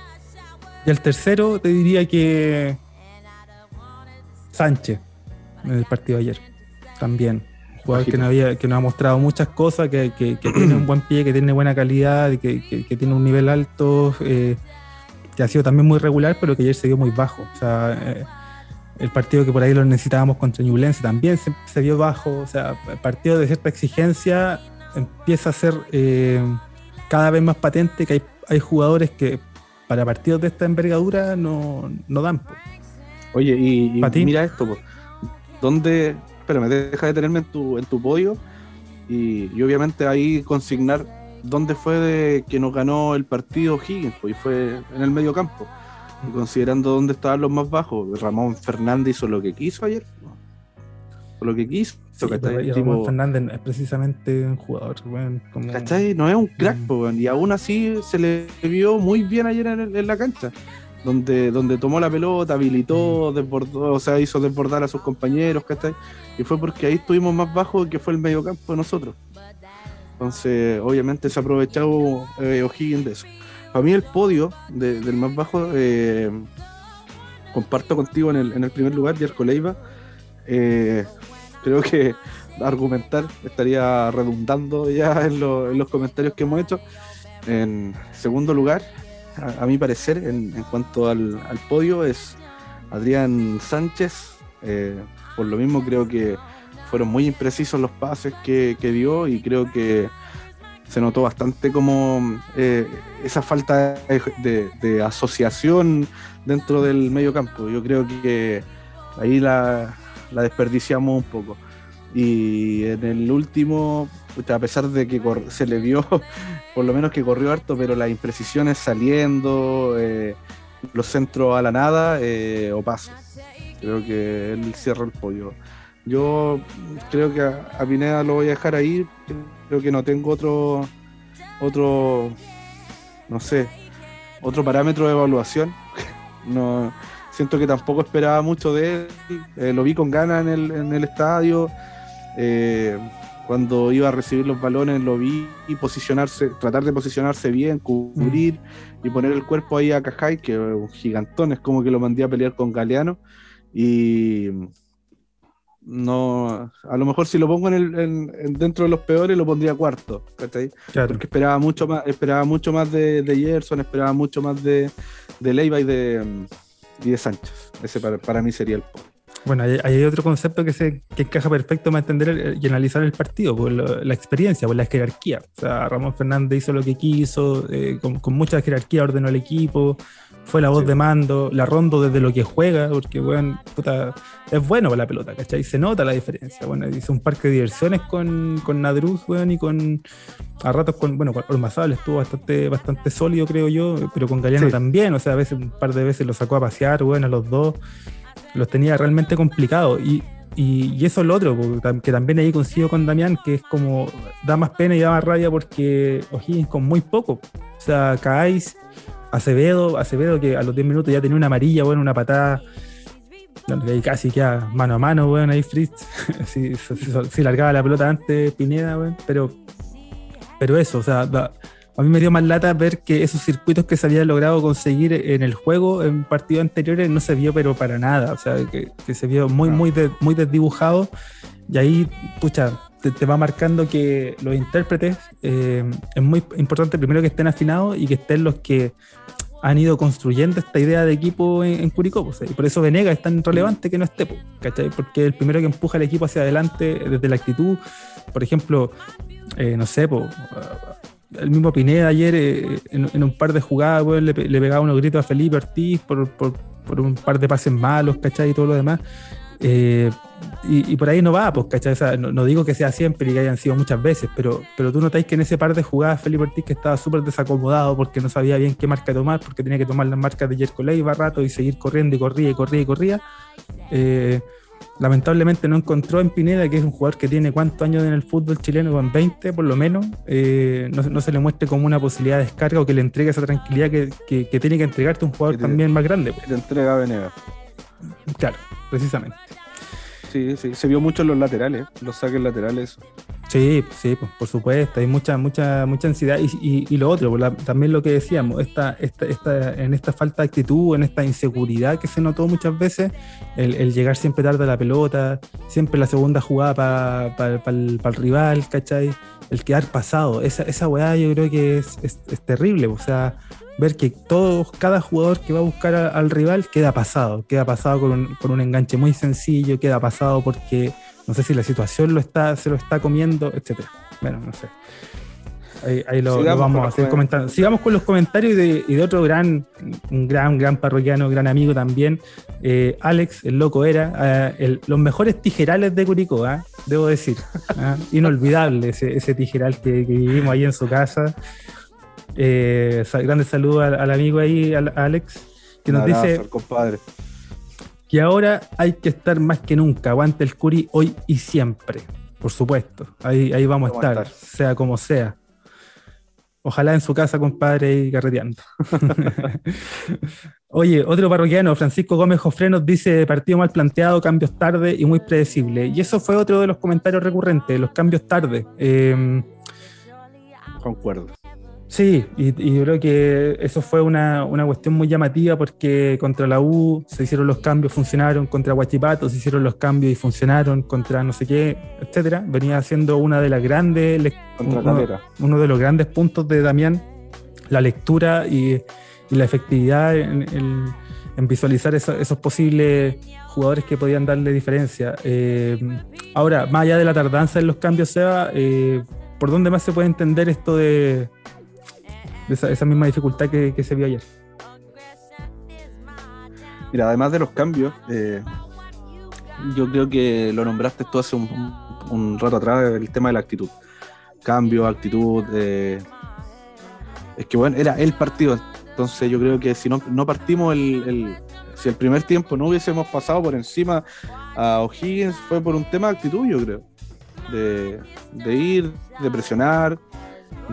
S1: y el tercero te diría que Sánchez en el partido de ayer también jugador que no, había, que nos ha mostrado muchas cosas, que, <clears throat> tiene un buen pie, que tiene buena calidad, que, que tiene un nivel alto, eh, que ha sido también muy regular, pero que ayer se dio muy bajo. O sea, eh, el partido que por ahí lo necesitábamos contra Ñublense también se, se, vio bajo. O sea, el partido de cierta exigencia empieza a ser eh, cada vez más patente que hay, hay, jugadores que para partidos de esta envergadura no, no dan.
S2: Oye, y, mira esto, ¿dónde me deja de tenerme en tu, en tu podio y, obviamente ahí consignar dónde fue de que nos ganó el partido Higgins, pues, y fue en el medio campo. Y considerando dónde estaban los más bajos, Ramón Fernández hizo lo que quiso ayer. lo que quiso.
S1: Ramón Fernández es precisamente un jugador.
S2: No es un crack, mm. y aún así se le vio muy bien ayer en, la cancha donde, donde tomó la pelota, habilitó, mm. desbordó, o sea, hizo desbordar a sus compañeros, ¿cachai? Y fue porque ahí estuvimos más bajo que fue el mediocampo de nosotros. Entonces, obviamente se ha aprovechado eh, O'Higgins de eso. Para mí el podio del más bajo, eh, comparto contigo en el, en el primer lugar, Yerko Leiva. Eh, creo que <laughs> argumentar estaría redundando ya en, los comentarios que hemos hecho. En segundo lugar, a, mi parecer, en, cuanto al, podio, es Adrián Sánchez. Eh, por lo mismo creo que fueron muy imprecisos los pases que, dio y creo que se notó bastante como eh, esa falta de, asociación dentro del medio campo. Yo creo que ahí la, desperdiciamos un poco. Y en el último, a pesar de que se le vio, <laughs> por lo menos que corrió harto, pero las imprecisiones saliendo, eh, los centros a la nada eh, o pasos. Creo que él cierra el pollo. Yo creo que a, Pineda lo voy a dejar ahí. Creo que no tengo otro, otro, no sé, otro parámetro de evaluación. <laughs> no siento que tampoco esperaba mucho de él. Eh, lo vi con ganas en el, en el estadio. Eh, cuando iba a recibir los balones lo vi y posicionarse, tratar de posicionarse bien, cubrir y poner el cuerpo ahí a Cajay, que es un gigantón, es como que lo mandé a pelear con Galeano. Y no, a lo mejor si lo pongo en el, dentro de los peores lo pondría cuarto, Porque esperaba mucho más, esperaba mucho más de, de Gerson, esperaba mucho más de, de Leiva y de, y de Sánchez. Ese para, mí sería el
S1: Bueno, hay, otro concepto que se que encaja perfecto para entender y analizar el partido, por la experiencia, por la jerarquía. O sea, Ramón Fernández hizo lo que quiso, eh, con, con, mucha jerarquía ordenó el equipo, fue la voz de mando, la rondo desde lo que juega, porque weón, puta, es bueno para la pelota, ¿cachai? Se nota la diferencia. Bueno, hizo un parque de diversiones con, con Nadruz, weón, y con a ratos con, bueno, con Ormazable estuvo bastante, bastante sólido, creo yo, pero con Galeano también, o sea, a veces un par de veces lo sacó a pasear, weón, a los dos. Los tenía realmente complicados. Y, y, eso es lo otro, que también ahí coincido con Damián, que es como da más pena y da más rabia porque O'Higgins con muy poco. O sea, caáis Acevedo, Acevedo que a los 10 minutos ya tenía una amarilla, bueno, una patada. casi queda mano a mano, bueno, ahí Fritz. <laughs> si, largaba la pelota antes Pineda, bueno, pero, pero eso, o sea, a mí me dio más lata ver que esos circuitos que se habían logrado conseguir en el juego en partidos anteriores no se vio pero para nada, o sea, que, se vio muy, muy, muy desdibujado. Y ahí, pucha, te, va marcando que los intérpretes eh, es muy importante primero que estén afinados y que estén los que han ido construyendo esta idea de equipo en, Curicó. Pues, y por eso Venega es tan relevante que no esté, pues, ¿cachai? Porque el primero que empuja al equipo hacia adelante desde la actitud, por ejemplo, eh, no sé, pues, el mismo Pineda ayer eh, en, un par de jugadas le, pegaba unos gritos a Felipe Ortiz por, por, por, un par de pases malos, ¿cachai? Y todo lo demás. Eh, y, por ahí no va, pues, ¿cachai? no, digo que sea siempre y que hayan sido muchas veces, pero, pero tú notáis que en ese par de jugadas Felipe Ortiz que estaba súper desacomodado porque no sabía bien qué marca tomar, porque tenía que tomar las marcas de Jerko Leiva rato y seguir corriendo y corría y corría y corría. Eh, lamentablemente no encontró en Pineda, que es un jugador que tiene cuántos años en el fútbol chileno, con 20 por lo menos, eh, no, se le muestre como una posibilidad de descarga o que le entregue esa tranquilidad que, tiene que entregarte un jugador también más grande.
S2: Pues. te entrega Venega.
S1: Claro, precisamente.
S2: Sí, sí, se vio mucho en los laterales, los saques laterales.
S1: Sí, sí, pues, por supuesto, hay mucha, mucha, mucha ansiedad. Y, y, lo otro, también lo que decíamos, esta, esta, esta, en esta falta de actitud, en esta inseguridad que se notó muchas veces, el, llegar siempre tarde a la pelota, siempre la segunda jugada para el, rival, ¿cachai? El quedar pasado, esa, esa weá yo creo que es, es, es terrible, o sea, ver que todos, cada jugador que va a buscar al rival queda pasado, queda pasado con un, con un, enganche muy sencillo, queda pasado porque no sé si la situación lo está, se lo está comiendo, etcétera. Bueno, no sé. Ahí, lo, vamos a seguir comentando. Sigamos con los comentarios y de, otro gran, un gran, gran parroquiano, gran amigo también, eh, Alex, el loco era, eh, los mejores tijerales de Curicó, ¿ah? debo decir. ¿ah? <laughs> Inolvidable ese, ese tijeral que, que vivimos ahí en su casa. Eh, grande saludo al, amigo ahí, al, Alex, que nos dice
S2: compadre.
S1: que ahora hay que estar más que nunca. Aguante el Curi hoy y siempre. Por supuesto. Ahí, ahí vamos, a, estar, sea como sea. Ojalá en su casa, compadre, y carreteando. <laughs> Oye, otro parroquiano, Francisco Gómez Jofre, nos dice partido mal planteado, cambios tarde y muy predecible. Y eso fue otro de los comentarios recurrentes, los cambios tarde. Eh,
S2: Concuerdo.
S1: Sí, y, yo creo que eso fue una, cuestión muy llamativa porque contra la U se hicieron los cambios, funcionaron, contra Huachipato se hicieron los cambios y funcionaron, contra no sé qué, etcétera. Venía siendo una de las grandes uno, de los grandes puntos de Damián, la lectura y, la efectividad en, visualizar esos posibles jugadores que podían darle diferencia. Eh, ahora, más allá de la tardanza en los cambios, Seba, eh, ¿por dónde más se puede entender esto de esa, misma dificultad que, se vio ayer.
S2: Mira, además de los cambios, eh, yo creo que lo nombraste tú hace un, rato atrás, el tema de la actitud. Cambio, actitud. Eh, es que bueno, era el partido. Entonces yo creo que si no, no partimos el, si el primer tiempo no hubiésemos pasado por encima a O'Higgins, fue por un tema de actitud, yo creo. De, de ir, de presionar,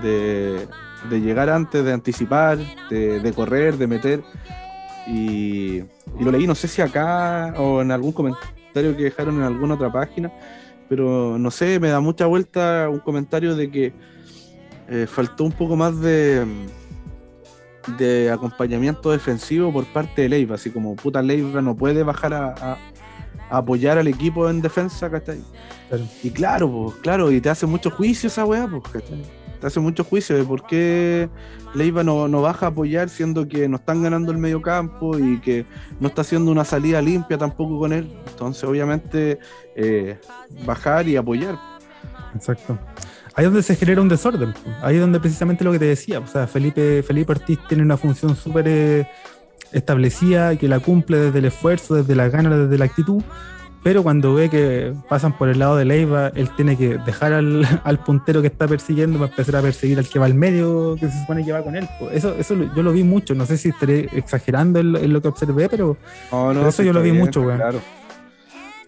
S2: de, de llegar antes, de anticipar, de, correr, de meter. Y, lo leí, no sé si acá o en algún comentario que dejaron en alguna otra página, pero no sé, me da mucha vuelta un comentario de que eh, faltó un poco más de, de acompañamiento defensivo por parte de Leiva, así como puta Leiva no puede bajar a, apoyar al equipo en defensa, ¿cachai? Y claro, pues, claro, y te hace mucho juicio esa weá, pues, ¿cachai? Hace mucho juicio de por qué Leiva no, no, baja a apoyar, siendo que no están ganando el medio campo y que no está haciendo una salida limpia tampoco con él. Entonces, obviamente, eh, bajar y apoyar.
S1: Exacto. Ahí es donde se genera un desorden. Ahí es donde precisamente lo que te decía. O sea, Felipe, Felipe Ortiz tiene una función súper eh, establecida que la cumple desde el esfuerzo, desde la ganas, desde la actitud pero cuando ve que pasan por el lado de Leiva, él tiene que dejar <laughs> al, puntero que está persiguiendo para empezar a perseguir al que va al medio, que se supone que va con él. Eso, eso yo lo vi mucho, no sé si estaré exagerando en, lo que observé, pero, eso yo lo vi mucho, güey.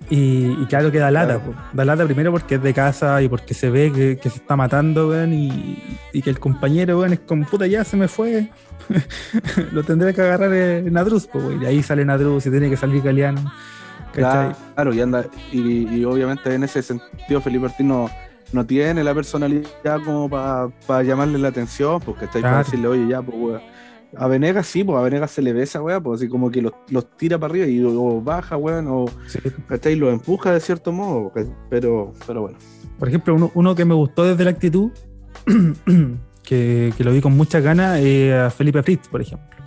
S1: Y, claro que da lata, da lata primero porque es de casa y porque se ve que, se está matando, weón, y, que el compañero, weón, es como puta, ya se me fue. <laughs> lo tendré que agarrar en Nadruz, pues, y ahí sale Nadruz y tiene que salir Galeano.
S2: Claro, y anda, y, obviamente en ese sentido Felipe Ortiz no, no tiene la personalidad como para llamarle la atención, porque está ahí para decirle, oye, ya, pues, weón. A Venegas sí, pues a Venegas se le ve esa weá, pues así como que los, tira para arriba y o baja, weón, o sí. los empuja de cierto modo, pero, pero bueno.
S1: Por ejemplo, uno, uno que me gustó desde la actitud, <clears throat> que, que, lo vi con muchas ganas, es a Felipe Fritz, por ejemplo.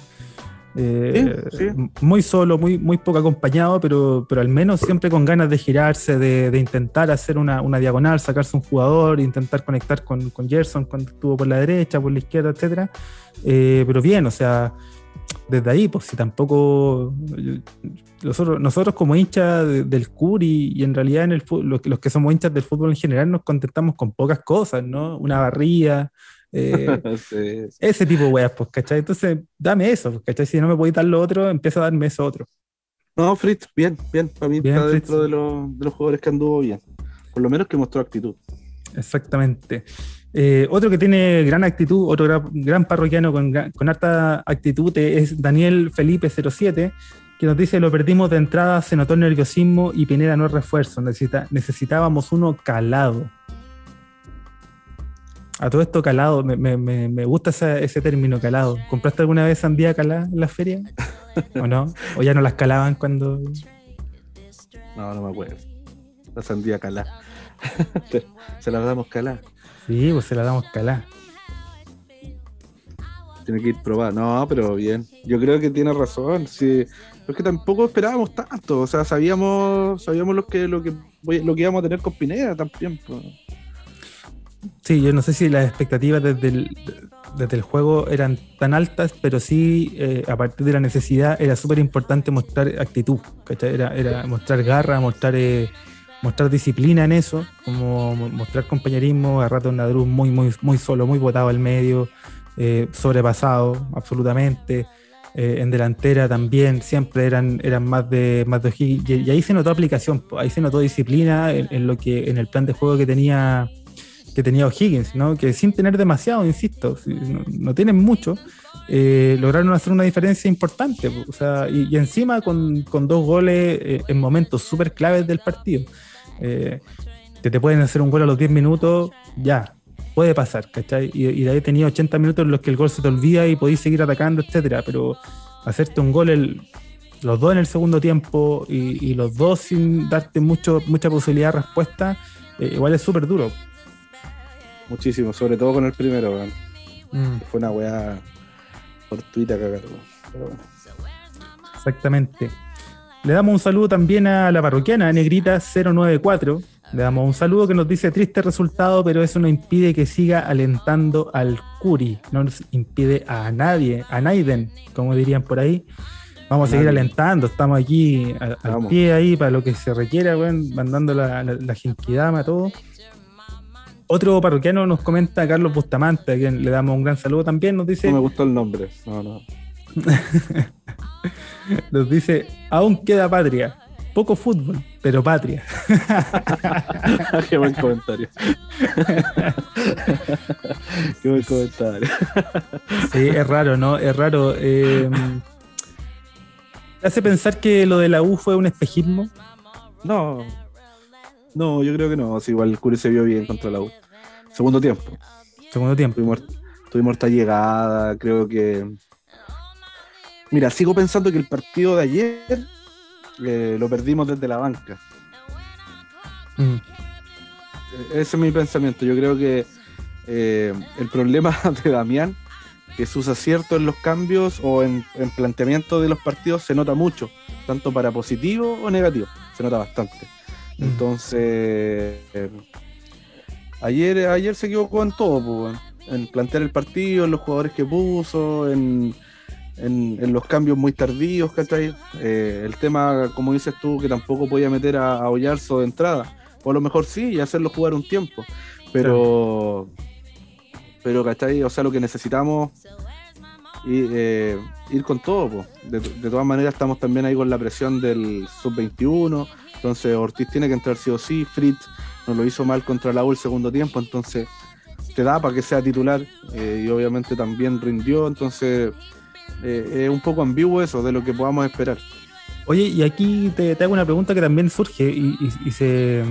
S1: Eh, muy solo, muy, muy poco acompañado, pero, pero al menos siempre con ganas de girarse, de, intentar hacer una, diagonal, sacarse un jugador, intentar conectar con, con Gerson cuando estuvo por la derecha, por la izquierda, etcétera. Eh, pero bien, o sea, desde ahí, pues si tampoco. Nosotros, nosotros como hinchas del CUR y, en realidad en el los, los que somos hinchas del fútbol en general nos contentamos con pocas cosas, ¿no? Una barría, eh, <laughs> ese tipo de weas, pues, ¿cachai? Entonces, dame eso, pues, ¿cachai? Si no me podéis dar lo otro, empieza a darme eso otro.
S2: No, Fritz, bien, bien. Para mí está dentro de, los, de los jugadores que anduvo bien. Por lo menos que mostró actitud.
S1: Exactamente. Eh, otro que tiene gran actitud, otro gran, parroquiano con, con, harta actitud es Daniel Felipe 07, que nos dice, lo perdimos de entrada, se notó el nerviosismo y Pineda no es refuerzo, necesitábamos uno calado. A todo esto calado, me, gusta ese, término calado. ¿Compraste alguna vez sandía calada en la feria? ¿O no? ¿O ya no las calaban cuando.?
S2: No, no me acuerdo. La sandía calada. <laughs> se la damos calada.
S1: Sí, pues se la damos calada.
S2: Tiene que ir probar. No, pero bien. Yo creo que tiene razón. Sí. Es que tampoco esperábamos tanto. O sea, sabíamos, sabíamos lo que, lo que, lo que íbamos a tener con Pineda también. Pues.
S1: Sí, yo no sé si las expectativas desde el, desde el juego eran tan altas, pero sí, eh, a partir de la necesidad, era súper importante mostrar actitud, Era, era, mostrar garra, mostrar, eh, mostrar disciplina en eso, como mostrar compañerismo, a rato Nadruz muy, muy, muy solo, muy botado al medio, eh, sobrepasado, absolutamente. en delantera también siempre eran, eran más de más de y, ahí se notó aplicación, ahí se notó disciplina en, lo que en el plan de juego que tenía que tenía O'Higgins, ¿no? que sin tener demasiado, insisto, no, tienen mucho, eh, lograron hacer una diferencia importante. O sea, y, encima con, con, dos goles eh, en momentos súper claves del partido. Eh, que te pueden hacer un gol a los 10 minutos, ya, puede pasar, ¿cachai? Y, de ahí tenía 80 minutos en los que el gol se te olvida y podéis seguir atacando, etcétera, pero hacerte un gol los dos en el segundo tiempo y, los dos sin darte mucho, mucha posibilidad de respuesta, igual es súper duro.
S2: Muchísimo, sobre todo con el primero, mm. Fue una weá fortuita cagar, Pero bueno.
S1: Exactamente. Le damos un saludo también a la parroquiana Negrita 094. Le damos un saludo que nos dice triste resultado, pero eso no impide que siga alentando al Curi. No nos impide a nadie, a Naiden, como dirían por ahí. Vamos a seguir alentando, estamos aquí al, pie ahí para lo que se requiera, mandando la, la, la todo. Otro parroquiano nos comenta, Carlos Bustamante, a quien le damos un gran saludo también, nos dice...
S2: No me gustó el nombre, no, no. <laughs>
S1: nos dice, aún queda patria. Poco fútbol, pero patria. <laughs>
S2: Qué buen comentario. <laughs> Qué buen comentario.
S1: sí, es raro, ¿no? Es raro. Eh, hace pensar que lo de la U fue un espejismo?
S2: No, no, yo creo que no. igual el Curi se vio bien contra la U. Segundo tiempo.
S1: Segundo tiempo.
S2: Tuvimos, esta llegada, creo que. Mira, sigo pensando que el partido de ayer eh, lo perdimos desde la banca. Mm. Ese es mi pensamiento. Yo creo que eh, el problema <laughs> de Damián, que sus aciertos en los cambios o en, en planteamiento de los partidos se nota mucho, tanto para positivo o negativo. Se nota bastante. Mm. Entonces, ayer, ayer se equivocó en todo, en plantear el partido, en los jugadores que puso, en, los cambios muy tardíos, ¿cachai? Eh, el tema, como dices tú, que tampoco podía meter a, a de entrada, o a lo mejor sí, y hacerlo jugar un tiempo, pero, pero ¿cachai? O sea, lo que necesitamos y, eh, ir con todo. De, de, todas maneras, estamos también ahí con la presión del sub-21. Entonces Ortiz tiene que entrar sí o sí, Fritz no lo hizo mal contra la U el segundo tiempo, entonces te da para que sea titular eh, y obviamente también rindió, entonces eh, es un poco ambiguo eso de lo que podamos esperar.
S1: Oye, y aquí te, hago una pregunta que también surge y, se,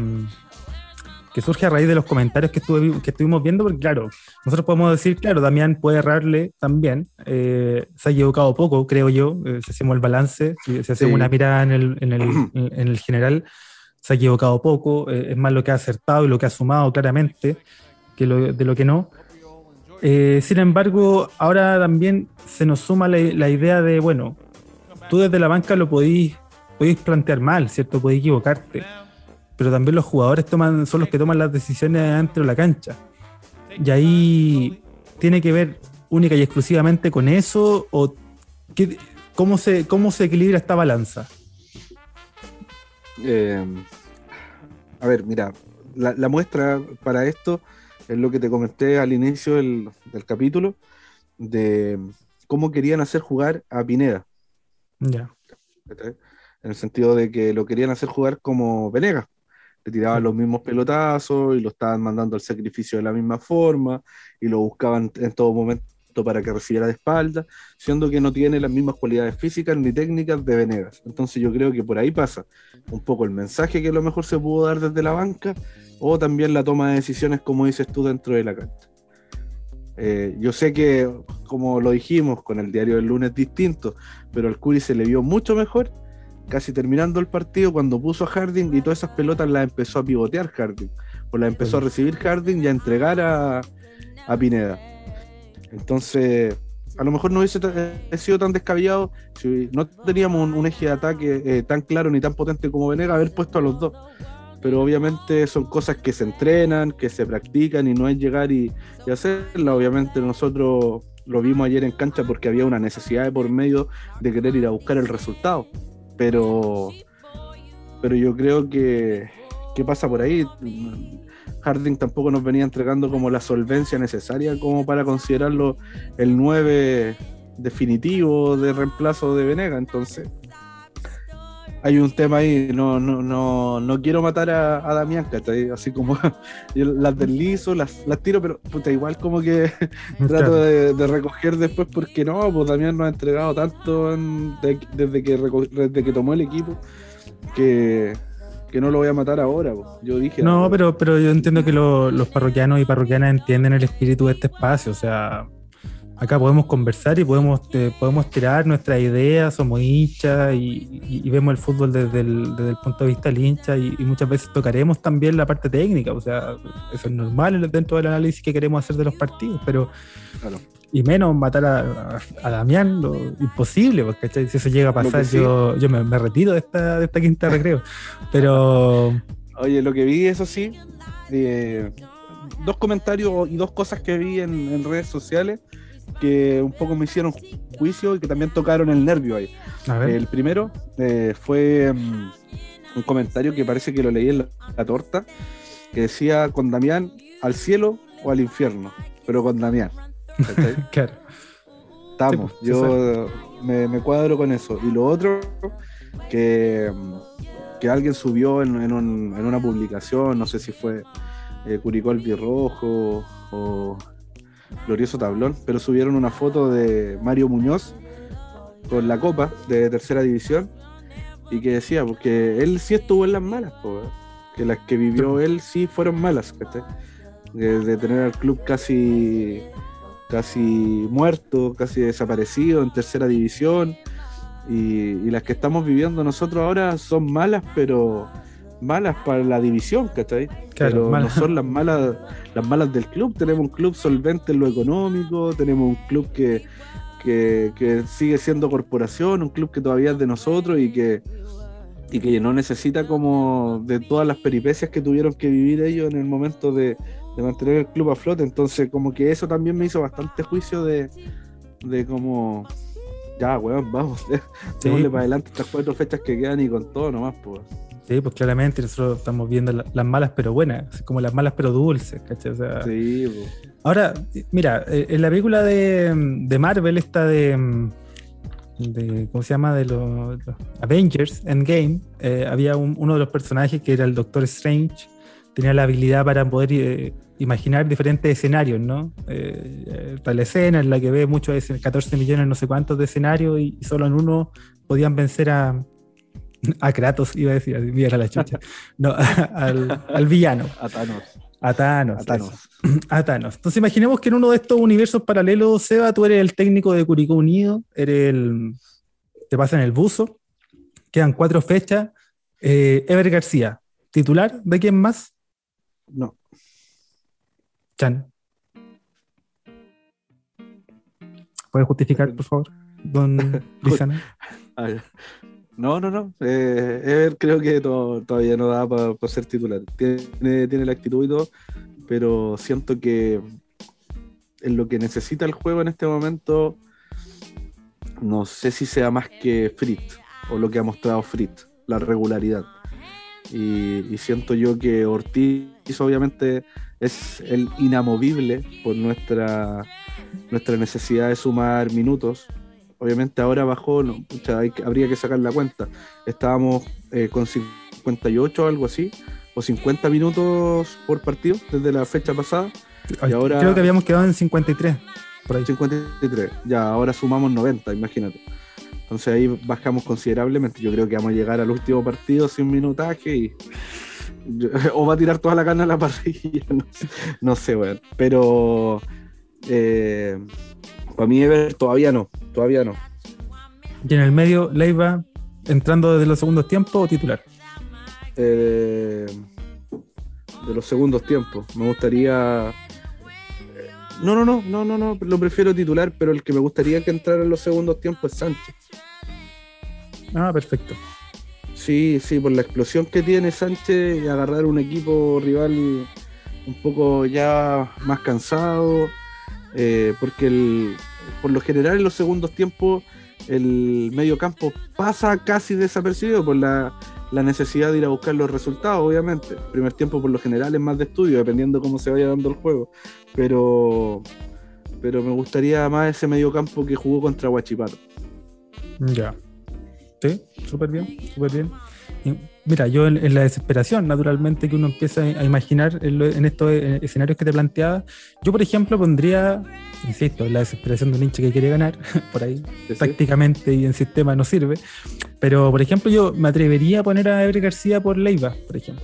S1: que surge a raíz de los comentarios que, estuve, que estuvimos viendo, porque claro, nosotros podemos decir, claro, Damián puede errarle también, eh, se ha equivocado poco, creo yo, eh, si hacemos el balance, si, hacemos una mirada en el, en, el, <clears throat> en el, general, se ha equivocado poco, eh, es más lo que ha acertado y lo que ha sumado claramente que lo, de lo que no. sin embargo, ahora también se nos suma la, la, idea de, bueno, tú desde la banca lo podéis, podéis plantear mal, ¿cierto? Podéis equivocarte pero también los jugadores toman, son los que toman las decisiones dentro de la cancha. Y ahí tiene que ver única y exclusivamente con eso, o qué, cómo, se, cómo se equilibra esta balanza.
S2: Eh, a ver, mira, la, muestra para esto es lo que te comenté al inicio del, capítulo, de cómo querían hacer jugar a Pineda.
S1: Ya.
S2: En el sentido de que lo querían hacer jugar como Venegas le tiraban los mismos pelotazos y lo estaban mandando al sacrificio de la misma forma y lo buscaban en todo momento para que recibiera de espalda, siendo que no tiene las mismas cualidades físicas ni técnicas de Venegas. Entonces yo creo que por ahí pasa un poco el mensaje que a lo mejor se pudo dar desde la banca o también la toma de decisiones, como dices tú, dentro de la cancha. Eh, yo sé que, como lo dijimos, con el diario del lunes distinto, pero al Curi se le vio mucho mejor casi terminando el partido, cuando puso a Harding y todas esas pelotas las empezó a pivotear Harding, o las empezó a recibir Harding y a entregar a, Pineda. Entonces, a lo mejor no hubiese sido tan descabellado si no teníamos un, eje de ataque eh, tan claro ni tan potente como Venega, haber puesto a los dos. Pero obviamente son cosas que se entrenan, que se practican y no es llegar y, y hacerla. Obviamente nosotros lo vimos ayer en cancha porque había una necesidad de por medio de querer ir a buscar el resultado pero, pero yo creo que, ¿qué pasa por ahí? Harding tampoco nos venía entregando como la solvencia necesaria como para considerarlo el 9 definitivo de reemplazo de Venega, entonces hay un tema ahí, no, no, no, no quiero matar a, a Damián, Así como <laughs> las deslizo, las, las tiro, pero puta, igual como que <laughs> trato de, recoger después porque no, pues Damián nos ha entregado tanto desde, que, desde que tomó el equipo que, no lo voy a matar ahora. Pues. Yo dije.
S1: No, pero, pero yo entiendo que los parroquianos y parroquianas entienden el espíritu de este espacio, o sea acá podemos conversar y podemos, podemos tirar nuestras ideas, somos hinchas y, vemos el fútbol desde el, punto de vista del hincha y, muchas veces tocaremos también la parte técnica, o sea, eso es normal dentro del análisis que queremos hacer de los partidos, pero... Y menos matar a, Damián, lo imposible, porque si eso llega a pasar, yo, yo me, retiro de esta, de esta quinta <laughs> recreo. Pero.
S2: Oye, lo que vi, eso sí, eh, dos comentarios y dos cosas que vi en redes sociales que un poco me hicieron juicio y que también tocaron el nervio ahí. El primero eh, fue mm, un comentario que parece que lo leí en la, torta, que decía con Damián al cielo o al infierno, pero con Damián. <laughs>
S1: claro.
S2: Estamos, pues, yo me, cuadro con eso. Y lo otro, que, mm, que alguien subió en, una publicación, no sé si fue eh, Curicol Birrojo o glorioso tablón, pero subieron una foto de Mario Muñoz con la copa de tercera división y que decía, porque él sí estuvo en las malas, que las que vivió <laughs> él sí fueron malas, de, tener al club casi, casi muerto, casi desaparecido en tercera división. Y, las que estamos viviendo nosotros ahora son malas, pero malas para la división, ¿cachai? Pero no son las malas, las malas del club. Tenemos un club solvente en lo económico, tenemos un club que, sigue siendo corporación, un club que todavía es de nosotros y que, y que no necesita como de todas las peripecias que tuvieron que vivir ellos en el momento de, mantener el club a flote. Entonces, como que eso también me hizo bastante juicio de, de como ya, weón, vamos, <laughs> démosle para adelante estas cuatro fechas que quedan y con todo nomás, pues.
S1: Sí, pues claramente nosotros estamos viendo las malas pero buenas, como las malas pero dulces, ¿cachai? sí, pues. Ahora, mira, eh, en la película de, Marvel, esta de, de, ¿cómo se llama? De los, Avengers Endgame, eh, había uno de los personajes que era el Doctor Strange, tenía la habilidad para poder eh, imaginar diferentes escenarios, ¿no? Eh, la escena en la que ve muchos, 14 millones, no sé cuántos de escenarios y, solo en uno podían vencer a, A Kratos, iba a decir, mira la chucha. No, <laughs> al, al villano.
S2: A Thanos.
S1: A Thanos.
S2: A Thanos.
S1: eso. <clears throat> A Thanos. Entonces imaginemos que en uno de estos universos paralelos, Seba, tú eres el técnico de Curicó Unido, eres el... te pasan el buzo, quedan cuatro fechas. Eh, Ever García, titular, ¿de quién más?
S2: No.
S1: Chan. ¿Puede justificar, por favor, don <laughs> Lizana?
S2: No, no, no. Eh, Ever creo que to- todavía no da para ser titular. Tiene, tiene la actitud y todo, pero siento que en lo que necesita el juego en este momento, no sé si sea más que Frit o lo que ha mostrado Frit, la regularidad. Y, y siento yo que Ortiz obviamente es el inamovible por nuestra, nuestra necesidad de sumar minutos. Obviamente ahora bajó, no, pucha, hay que- habría que sacar la cuenta. Estábamos eh, con 58 o algo así, o 50 minutos por partido desde la fecha pasada,
S1: Ay,
S2: ahora-
S1: Creo que habíamos quedado en 53. Por ahí.
S2: 53. Ya, ahora sumamos 90, imagínate. Entonces ahí bajamos considerablemente. Yo creo que vamos a llegar al último partido sin minutaje y. <laughs> o va a tirar toda la carne a la parrilla. <laughs> No sé, no sé. Pero. eh, para mí, Ever todavía no. Todavía no.
S1: Y en el medio, Leiva entrando desde los segundos tiempos o titular.
S2: eh, de los segundos tiempos. Me gustaría. eh, No, no, no, no, no, no, lo prefiero titular, pero el que me gustaría que entrara en los segundos tiempos es Sánchez.
S1: Ah, perfecto.
S2: Sí, sí, por la explosión que tiene Sánchez y agarrar un equipo rival un poco ya más cansado, eh, porque el, por lo general en los segundos tiempos el medio campo pasa casi desapercibido por la, la necesidad de ir a buscar los resultados, obviamente. El primer tiempo por lo general es más de estudio, dependiendo cómo se vaya dando el juego, pero, pero me gustaría más ese medio campo que jugó contra Huachipato.
S1: Ya. Sí, súper bien, súper bien. Mira, yo en, en la desesperación, naturalmente, que uno empieza a imaginar en, lo- en estos eh, escenarios que te planteaba, yo, por ejemplo, pondría, insisto, la desesperación de un hincha que quiere ganar, <laughs> por ahí,
S2: ¿Sí, sí?
S1: tácticamente y en sistema no sirve, pero, por ejemplo, yo me atrevería a poner a Ebre García por Leiva, por ejemplo.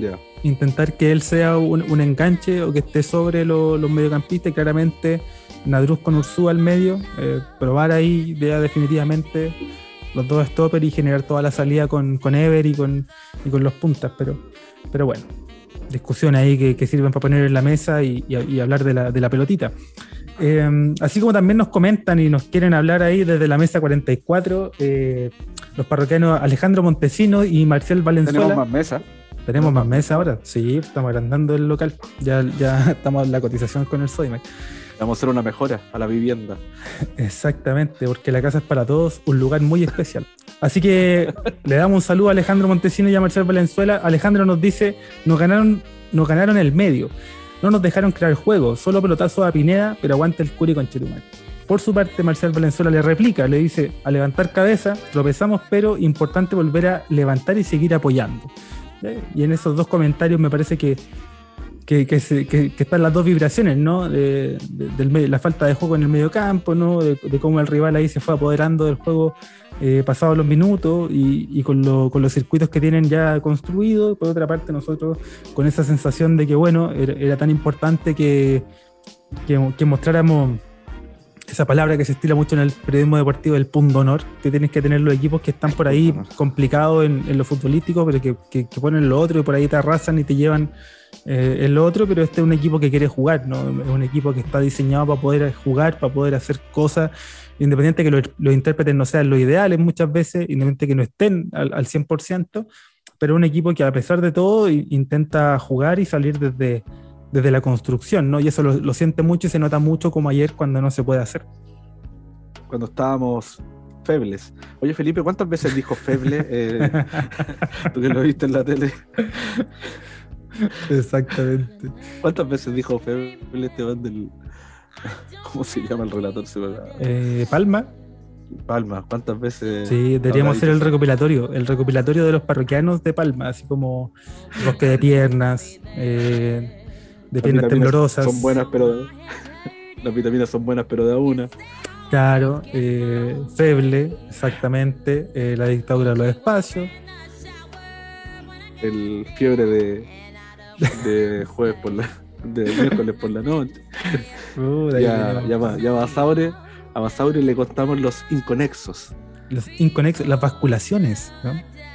S2: Ya.
S1: intentar que él sea un, un enganche o que esté sobre lo- los mediocampistas claramente Nadruz con Ursúa al medio, eh, probar ahí ya definitivamente los dos stoppers y generar toda la salida con, con Ever y con, y con los puntas, pero, pero bueno, discusión ahí que, que sirven para poner en la mesa y, y- y hablar de la, de la pelotita. Eh, así como también nos comentan y nos quieren hablar ahí desde la mesa 44, eh, los parroquianos Alejandro Montesino y Marcel Valenzuela.
S2: Tenemos más mesa.
S1: ¿Tenemos más mesa ahora? Sí, estamos agrandando el local. Ya, ya <laughs> estamos en la cotización con el Sodimac.
S2: Vamos a hacer una mejora a la vivienda.
S1: Exactamente, porque la casa es para todos un lugar muy especial. Así que le damos un saludo a Alejandro Montesino y a Marcel Valenzuela. Alejandro nos dice, nos ganaron, nos ganaron el medio. No nos dejaron crear juego, solo pelotazo a Pineda, pero aguanta el curi con Chetumal. Por su parte, Marcel Valenzuela le replica, le dice, a levantar cabeza, tropezamos, pero importante volver a levantar y seguir apoyando. ¿Ya? Y en esos dos comentarios me parece que, que, que se- que- que están las dos vibraciones, ¿no? De, de- me- la falta de juego en el medio campo, ¿no? De, de cómo el rival ahí se fue apoderando del juego eh, pasados los minutos y, y con, lo- con los circuitos que tienen ya construidos. Por otra parte, nosotros con esa sensación de que, bueno, era, era tan importante que, que, mostráramos esa palabra que se estila mucho en el periodismo deportivo, el punto honor, que tienes que tener los equipos que están por ahí complicados en, en lo futbolístico, pero que, que- que ponen lo otro y por ahí te arrasan y te llevan eh, en lo otro, pero este es un equipo que quiere jugar, ¿no? Es un equipo que está diseñado para poder jugar, para poder hacer cosas, independiente que los, los intérpretes no sean los ideales muchas veces, independiente que no estén al, al 100%, pero un equipo que a pesar de todo intenta jugar y salir desde, desde la construcción, ¿no? Y eso lo, lo siente mucho y se nota mucho como ayer cuando no se puede hacer.
S2: Cuando estábamos febles. Oye, Felipe, ¿cuántas veces dijo feble? Eh, <laughs> tú que lo viste en la tele. <laughs> <laughs>
S1: Exactamente.
S2: ¿Cuántas veces dijo feble este man del. <laughs> ¿Cómo se llama el relator?
S1: Eh, Palma,
S2: Palma, ¿cuántas veces?
S1: sí, deberíamos hacer el recopilatorio, el recopilatorio de los parroquianos de Palma, así como bosque de piernas, eh, de piernas temblorosas.
S2: Son buenas, pero. de- <laughs> Las vitaminas son buenas, pero de a una.
S1: Claro, eh, Feble, exactamente, eh, la dictadura de los espacios.
S2: El fiebre de, <laughs> de jueves por la, de miércoles por la noche.
S1: Puta,
S2: ya,
S1: que-
S2: ya, va- ya a Basaure, a Basaure le contamos los inconexos.
S1: los inconexos, las basculaciones, ¿no?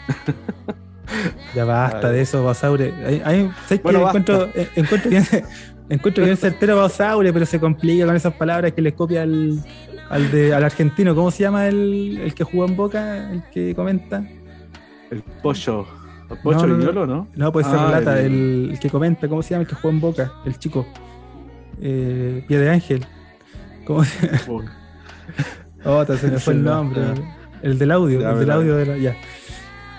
S1: <laughs> ya basta de eso, Basaure. Ahí- ahí- ¿sabes qué?
S2: Bueno, basta.
S1: encuentro, eh, encuentro bien, encuentro bien certero Basaure, pero se complica con esas palabras que le copia al, al, de, al argentino. ¿Cómo se llama el, el que jugó en Boca? El que comenta.
S2: El pollo. Pollo
S1: No, no, no.
S2: Viñolo, ¿no?
S1: No, puede ser
S2: Ah, el-
S1: que comenta, ¿cómo se llama el que jugó en Boca? El chico. Eh, Pie de Ángel. ¿Cómo se
S2: Uy, <laughs>
S1: Oh, te- se me fue el nombre. El del audio,
S2: Ya,
S1: el del audio de la- ya.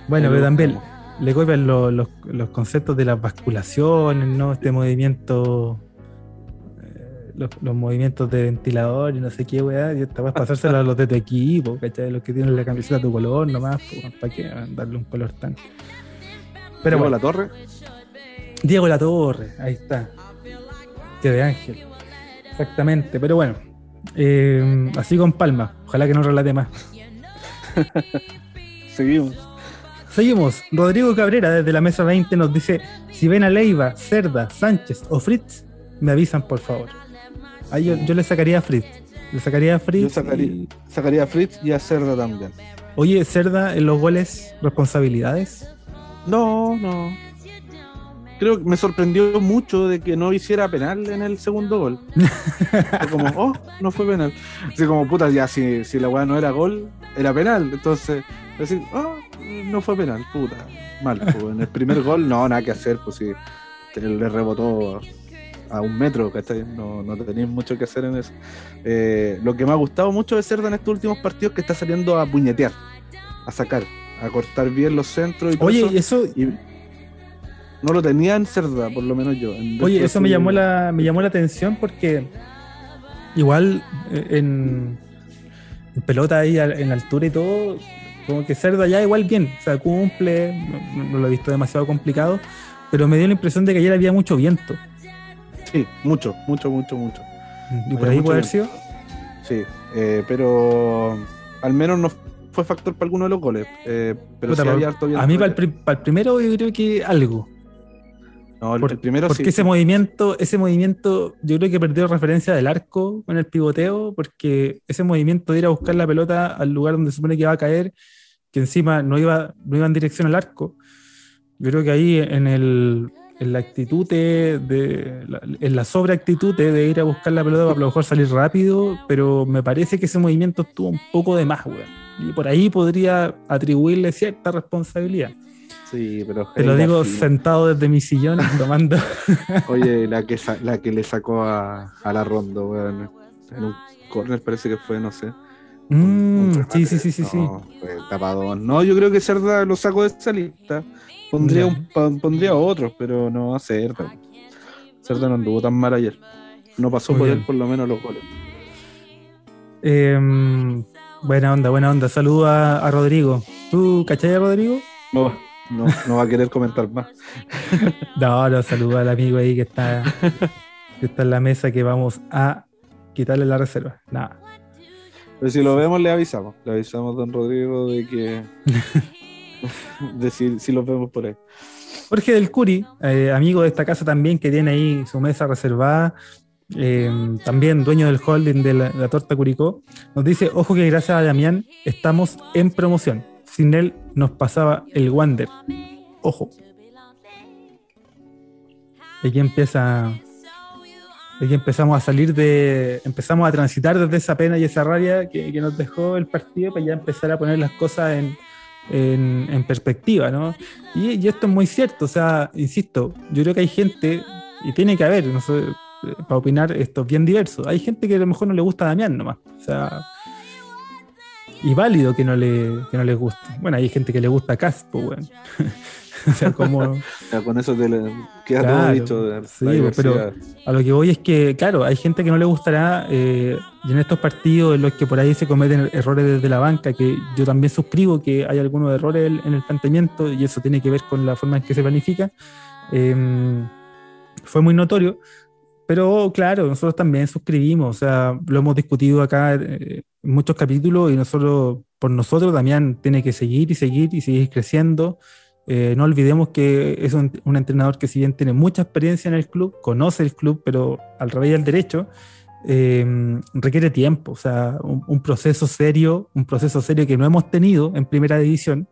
S1: Bueno, pero también le copian lo- los, los conceptos de las basculaciones, ¿no? Este movimiento, eh, los, los movimientos de ventilador y no sé qué, weá. Y esta pasárselo a los de tu equipo, ¿cachai? Los que tienen la camiseta a tu color nomás, ¿para qué darle un color tan? Pero
S2: Diego
S1: bueno,
S2: la torre.
S1: Diego La Torre, ahí está. Que de Ángel. Exactamente, pero bueno. eh, así con Palma. Ojalá que no relate más. <laughs>
S2: Seguimos.
S1: Seguimos. Rodrigo Cabrera desde la mesa 20 nos dice: Si ven a Leiva, Cerda, Sánchez o Fritz, me avisan por favor. Ahí yo, yo le sacaría a Fritz. Le sacaría a Fritz.
S2: Yo sacaría,
S1: y-
S2: sacaría a Fritz y a Cerda también.
S1: Oye, Cerda, en los goles, responsabilidades.
S2: No, no. Creo que me sorprendió mucho de que no hiciera penal en el segundo gol. <laughs> Como, oh, no fue penal. Así como, puta, ya si, si la weá no era gol, era penal. Entonces, decir, oh, no fue penal, puta. Mal. pues, en el primer gol, no, nada que hacer, pues si le rebotó a un metro, ¿cachai? No, no tenéis mucho que hacer en eso. Eh, lo que me ha gustado mucho de Cerda en estos últimos partidos es que está saliendo a puñetear, a sacar, a cortar bien los centros y todo
S1: Oye,
S2: eso.
S1: eso,
S2: Y no lo tenía en Cerda, por lo menos yo.
S1: Oye, eso me llamó la, me llamó la atención porque igual eh, en, en pelota ahí en altura y todo, como que Cerda ya igual bien, o sea, cumple, no, no lo he visto demasiado complicado, pero me dio la impresión de que ayer había mucho viento.
S2: Sí, mucho, mucho, mucho, mucho.
S1: Y por
S2: Había
S1: ahí puede haber sido.
S2: Sí, eh, pero al menos no fue factor para alguno de los goles. eh, pero
S1: Puta,
S2: sí había harto viento.
S1: a mí para el, pri- para el primero yo creo que algo.
S2: No, el,
S1: por-
S2: el primero
S1: Porque
S2: sí.
S1: ese movimiento, ese movimiento, yo creo que perdió referencia del arco con el pivoteo, porque ese movimiento de ir a buscar la pelota al lugar donde se supone que iba a caer, que encima no iba, no iba en dirección al arco. Yo creo que ahí en el en la actitud de, de- la- en la sobreactitud de, de ir a buscar la pelota para a lo mejor salir rápido, pero me parece que ese movimiento estuvo un poco de más, weón. Y por ahí podría atribuirle cierta responsabilidad.
S2: Sí, pero
S1: Te lo digo sentado desde mi sillón tomando <laughs>
S2: Oye, <laughs> la que, la que le sacó a, a la ronda, weón. En un corner parece que fue, no sé.
S1: Mm, sí, sí, sí, sí, sí.
S2: No, fue tapadón. No, yo creo que Cerda lo sacó de esa lista. Pondría, un, pondría otros, pero no a Cerda. Cerda no anduvo tan mal ayer. No pasó
S1: Muy
S2: por
S1: bien.
S2: él por lo menos los goles.
S1: Em, buena onda, buena onda. Saludo a, a Rodrigo. ¿Tú cachai a Rodrigo?
S2: No, no, no va a querer comentar más. <laughs>
S1: No, no, saludo al amigo ahí que está, que está en la mesa que vamos a quitarle la reserva. Nada.
S2: Pero si lo vemos, le avisamos. Le avisamos a don Rodrigo de que. <laughs> de si, si los vemos por ahí.
S1: Jorge del Curi, eh, amigo de esta casa también, que tiene ahí su mesa reservada, eh, también dueño del holding de la, torta Curicó, nos dice, ojo que gracias a Damián estamos en promoción. Sin él nos pasaba el Wander. Ojo. Aquí empieza... Aquí empezamos a salir de... Empezamos a transitar desde esa pena y esa rabia que, nos dejó el partido para ya empezar a poner las cosas en, en, perspectiva, ¿no? Y, y esto es muy cierto, o sea, insisto, yo creo que hay gente, y tiene que haber, no sé, para opinar esto es bien diverso, hay gente que a lo mejor no le gusta a Damián nomás, o sea, y válido que no le, que no les guste. Bueno, hay gente que le gusta a Cast, pues, weón. <laughs> o sea, como... <laughs>
S2: Ya con eso te le queda
S1: Claro,
S2: todo dicho. De
S1: sí,
S2: la
S1: pero-. A lo que voy es que, claro, hay gente que no le gustará, eh, y en estos partidos en los que por ahí se cometen errores desde la banca, que yo también suscribo que hay algunos errores en- en el planteamiento, y eso tiene que ver con la forma en que se planifica, eh, fue muy notorio, pero claro, nosotros también suscribimos, o sea, lo hemos discutido acá eh, en muchos capítulos y nosotros, por nosotros, Damián tiene que seguir y seguir y seguir creciendo. Eh, no olvidemos que es un, un, entrenador que si bien tiene mucha experiencia en el club, conoce el club, pero al revés del derecho, eh, requiere tiempo, o sea, un, un, proceso serio, un proceso serio que no hemos tenido en primera división,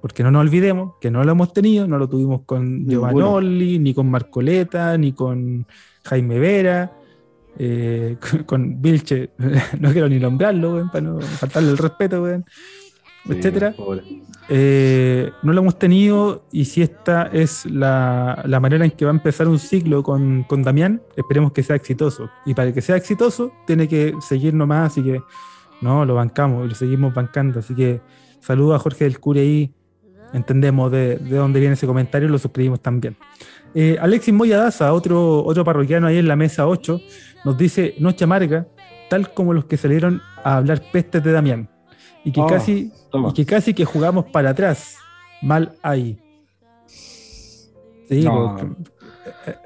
S1: porque no nos olvidemos que no lo hemos tenido, no lo tuvimos con Giovanoli, ni con Marcoleta, ni con Jaime Vera, eh, <laughs> con, con, Vilche, <laughs> no quiero ni nombrarlo, para no faltarle el respeto, sí, etcétera. Eh, no lo hemos tenido y si esta es la, la, manera en que va a empezar un ciclo con, con, Damián, esperemos que sea exitoso. Y para que sea exitoso, tiene que seguir nomás, así que no, lo bancamos y lo seguimos bancando. Así que saludo a Jorge del Cure ahí, entendemos de, de dónde viene ese comentario, lo suscribimos también. Eh, Alexis Moyadaza, otro, otro parroquiano ahí en la mesa 8, nos dice Noche Amarga, tal como los que salieron a hablar pestes de Damián. Y que, oh, casi, y que casi que jugamos para atrás. Mal ahí. Sí, no. porque,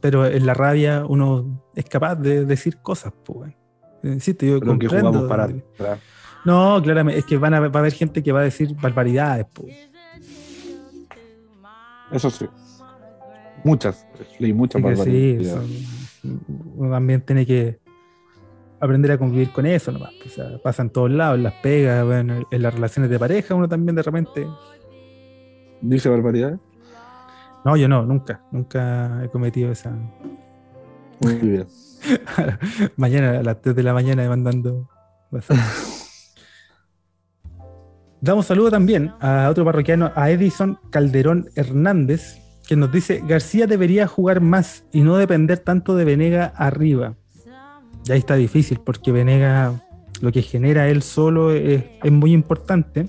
S1: pero en la rabia uno es capaz de decir cosas, pues. Insisto, yo
S2: pero que jugamos para atrás.
S1: No, claramente, es que van a, va a haber gente que va a decir barbaridades, pues.
S2: Eso sí. Muchas, leí muchas.
S1: Sí, son, uno también tiene que aprender a convivir con eso nomás. O sea, pasa en todos lados, en las pegas, bueno, en las relaciones de pareja, uno también de repente.
S2: ¿Dice barbaridades?
S1: No, yo no, nunca, nunca he cometido esa.
S2: Muy bien. <laughs>
S1: mañana, a las 3 de la mañana, mandando. Damos saludo también a otro parroquiano, a Edison Calderón Hernández, que nos dice: García debería jugar más y no depender tanto de Venega arriba. Y ahí está difícil, porque Venega lo que genera él solo es, muy importante.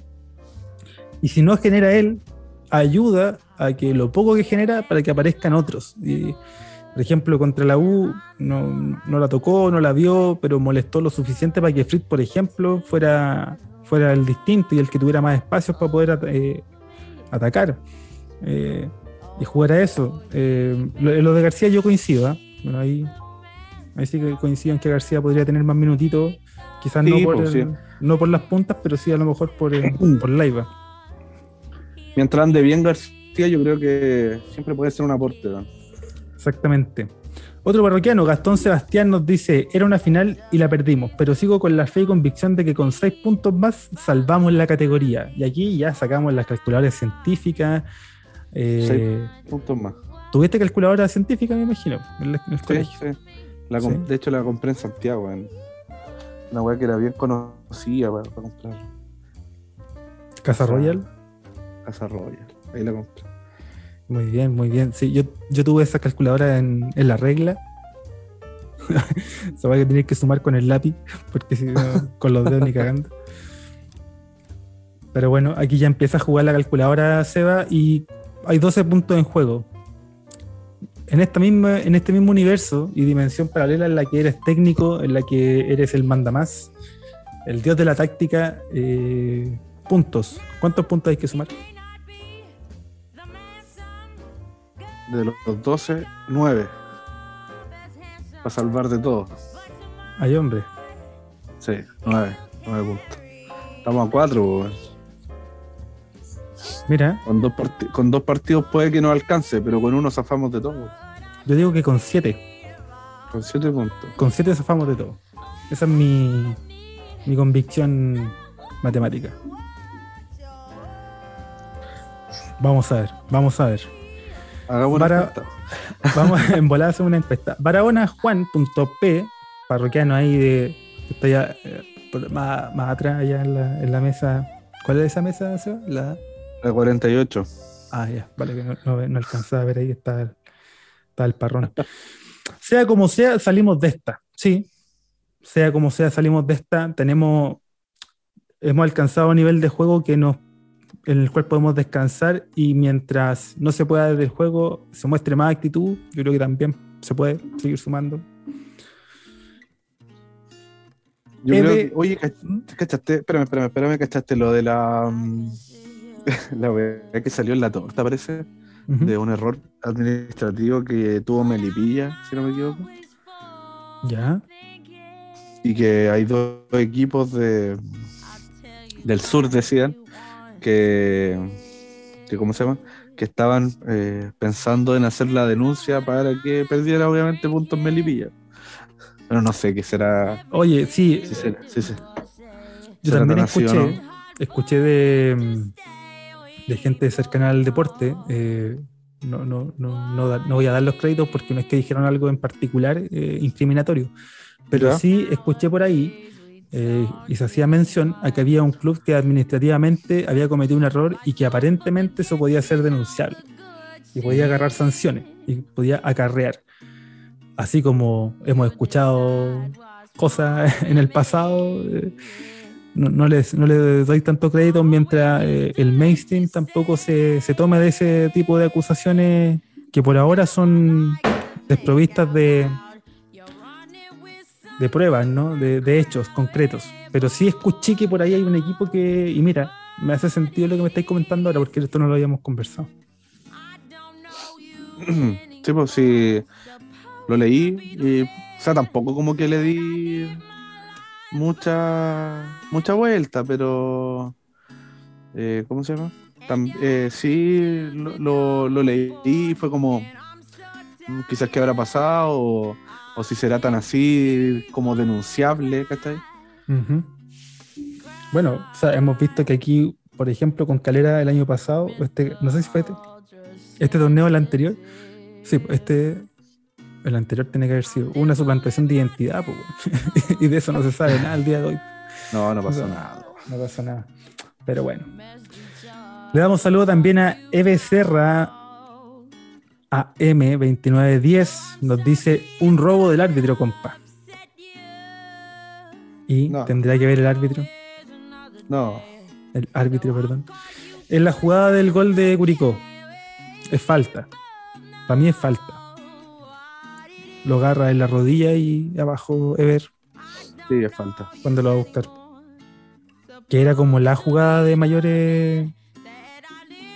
S1: Y si no genera él, ayuda a que lo poco que genera para que aparezcan otros. Por ejemplo, contra la U no, no, la tocó, no la vio, pero molestó lo suficiente para que Fritz, por ejemplo, fuera, fuera el distinto y el que tuviera más espacios para poder eh, atacar. Eh, y jugar a eso. Eh, lo, lo, de García yo coincido. ¿eh? Bueno, ahí, ahí sí que coincido en que García podría tener más minutitos. Quizás sí, no, por
S2: pues,
S1: sí. no por las puntas, pero sí a lo mejor por, <clears throat> por la IVA.
S2: Mientras ande bien García, yo creo que siempre puede ser un aporte. ¿no?
S1: Exactamente. Otro parroquiano, Gastón Sebastián, nos dice: Era una final y la perdimos, pero sigo con la fe y convicción de que con seis puntos más salvamos la categoría. Y aquí ya sacamos las calculadoras científicas. Eh,
S2: seis puntos más.
S1: ¿Tuviste calculadora científica, me imagino? En el, en el
S2: sí, sí. La, sí. De hecho, la compré en Santiago. En una weá que era bien conocida para, para comprar.
S1: ¿Casa Royal?
S2: Casa Royal. Ahí la compré.
S1: Muy bien, muy bien. Sí, yo, yo tuve esa calculadora en, en la regla. <laughs> Se va a tener que sumar con el lápiz, porque si no, <laughs> con los dedos ni cagando. Pero bueno, aquí ya empieza a jugar la calculadora Seba y hay 12 puntos en juego. En, esta misma, en este mismo universo y dimensión paralela en la que eres técnico, en la que eres el mandamás, el dios de la táctica, eh, puntos. ¿Cuántos puntos hay que sumar?
S2: de los 12, 9. Para salvar de todo.
S1: Ay, hombre.
S2: Sí, 9. 9 puntos. Estamos a 4,
S1: Mira.
S2: Con dos, con dos, partidos puede que no alcance, pero con uno zafamos de todo.
S1: Yo digo que con 7.
S2: Con 7 puntos.
S1: Con 7 zafamos de todo. Esa es mi, mi convicción matemática. Vamos a ver, vamos a ver.
S2: Hagamos una
S1: Para,
S2: encuesta. <laughs>
S1: Vamos hacer una encuesta. Barabonajuan.p, parroquiano ahí de. que está ya eh, más, más atrás, allá en la, en la mesa. ¿Cuál es esa mesa, Seba? La.
S2: La 48.
S1: Ah, ya, vale, que no, no, no alcanzaba a ver ahí, está el, está el parrón. <laughs> sea como sea, salimos de esta, sí. Sea como sea, salimos de esta. Tenemos. Hemos alcanzado un nivel de juego que nos en el cual podemos descansar y mientras no se pueda del juego se muestre más actitud, yo creo que también se puede seguir sumando.
S2: Yo creo que, oye, cach- ¿cachaste? Espérame, espérame, espérame, ¿cachaste lo de la. mm, <laughs> la weá que salió en la torta, parece? de un error administrativo que tuvo Melipilla, si no me equivoco.
S1: Ya.
S2: Y que hay dos equipos de, del sur, decían, que, que ¿cómo se llama? Que estaban eh, pensando en hacer la denuncia para que perdiera obviamente puntos Melipilla. Pero no sé qué será.
S1: Oye, sí.
S2: será- si se-
S1: Yo también escuché,
S2: no.
S1: escuché de, mm, de gente cercana al deporte. eh, no, no, no, no, voy a dar los créditos porque no es que dijeron algo en particular eh, incriminatorio. Pero
S2: Ya.
S1: sí escuché por ahí eh, y se hacía mención a que había un club que administrativamente había cometido un error y que aparentemente eso podía ser denunciable y podía agarrar sanciones y podía acarrear. Así como hemos escuchado cosas <laughs> en el pasado, eh, no, no les, no le doy tanto crédito mientras eh, el mainstream tampoco se, se tome de ese tipo de acusaciones que por ahora son desprovistas de, de pruebas, ¿no? De, de hechos concretos. Pero sí escuché que por ahí hay un equipo que, y mira, me hace sentido lo que me estáis comentando ahora porque esto no lo habíamos conversado. <clears throat>
S2: Sí, pues sí, lo leí y, o sea, tampoco como que le di mucha mucha vuelta, pero eh, ¿cómo se llama? Tam- eh, sí, lo, lo- leí y fue como mm, quizás qué habrá pasado o, o si será tan así como denunciable, ¿cachai?
S1: Ujú. Bueno, o hemos visto que aquí, por ejemplo, con Calera el año pasado, este, no sé si fue este, este torneo el anterior, sí, este, el anterior tiene que haber sido una suplantación de identidad, weón. <laughs> y de eso no se sabe nada al día de hoy,
S2: No, no pasó
S1: No.
S2: nada.
S1: no pasa nada. Pero bueno. Le damos saludo también a Eve Serra, AM2910, nos dice un robo del árbitro, compa. Y
S2: No.
S1: tendrá que ver el árbitro.
S2: No,
S1: el árbitro, perdón, en la jugada del gol de Curicó. Es falta. Para mí es falta. Lo agarra en la rodilla y abajo Ever
S2: sí, es falta.
S1: cuando lo va a buscar. Que era como la jugada de mayor eh,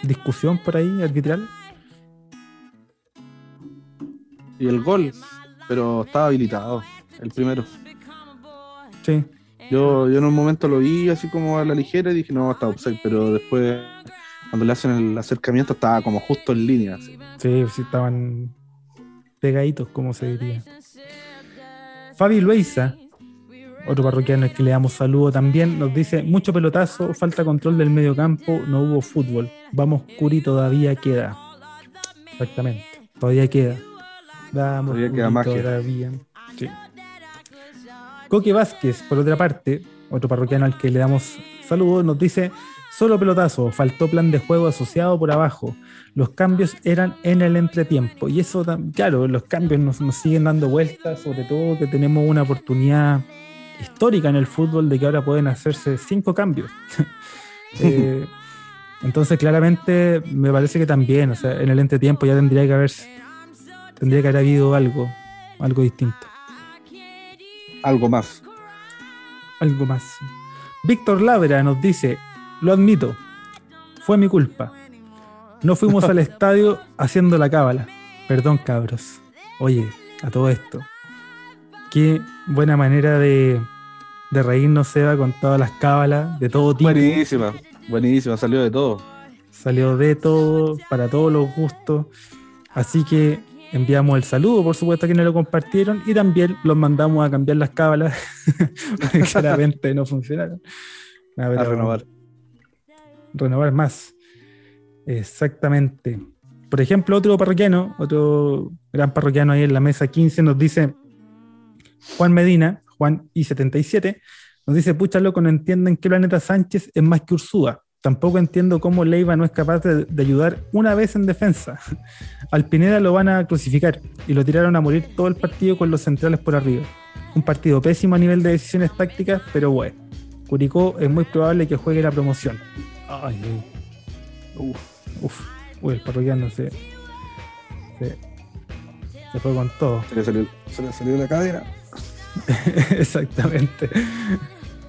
S1: discusión por ahí, arbitral.
S2: Y el gol, pero estaba habilitado, el primero.
S1: Sí.
S2: Yo, yo en un momento lo vi así como a la ligera y dije, no, está offside, pero después, cuando le hacen el acercamiento, estaba como justo en línea. así.
S1: Sí, sí estaban pegaditos, como se diría. Fabi Luisa, otro parroquiano al que le damos saludo también, nos dice, mucho pelotazo, falta control del medio campo, no hubo fútbol. Vamos, Curi, todavía queda. Exactamente, todavía queda. Vamos,
S2: Todavía
S1: Curi,
S2: queda magia.
S1: todavía. Sí. Coque Vázquez, por otra parte, otro parroquiano al que le damos saludos, nos dice, solo pelotazo, faltó plan de juego asociado por abajo los cambios eran en el entretiempo. Y eso, tam- claro, los cambios nos, nos siguen dando vueltas, sobre todo que tenemos una oportunidad histórica en el fútbol de que ahora pueden hacerse cinco cambios. <laughs> Eh, entonces, claramente, me parece que también, o sea, en el entretiempo ya tendría que haber, tendría que haber habido algo, algo distinto,
S2: Algo más.
S1: algo más. Víctor Labra nos dice, lo admito, fue mi culpa. No fuimos al <laughs> estadio haciendo la cábala. Perdón, cabros. Oye, a todo esto. Qué buena manera de, de reírnos, Seba, con todas las cábalas de todo tipo.
S2: Buenísima, buenísima, salió de todo.
S1: Salió de todo, para todos los gustos. Así que enviamos el saludo, por supuesto, a quienes lo compartieron y también los mandamos a cambiar las cábalas. <laughs> porque claramente no funcionaron. A, ver,
S2: A renovar.
S1: renovar más. Exactamente. Por ejemplo, otro parroquiano, otro gran parroquiano ahí en la mesa 15 nos dice, Juan Medina, Juan I77, nos dice, pucha loco, no entienden que Planeta Sánchez es más que Ursúa. Tampoco entiendo cómo Leiva no es capaz de, ayudar una vez en defensa. <laughs> Al Pineda lo van a crucificar y lo tiraron a morir todo el partido con los centrales por arriba. Un partido pésimo a nivel de decisiones tácticas, pero bueno. Curicó es muy probable que juegue la promoción. Ay. Uf, uf. Uy, el parroquiano se, se, se fue con todo.
S2: Se le salió, se le salió la cadera. <laughs>
S1: Exactamente.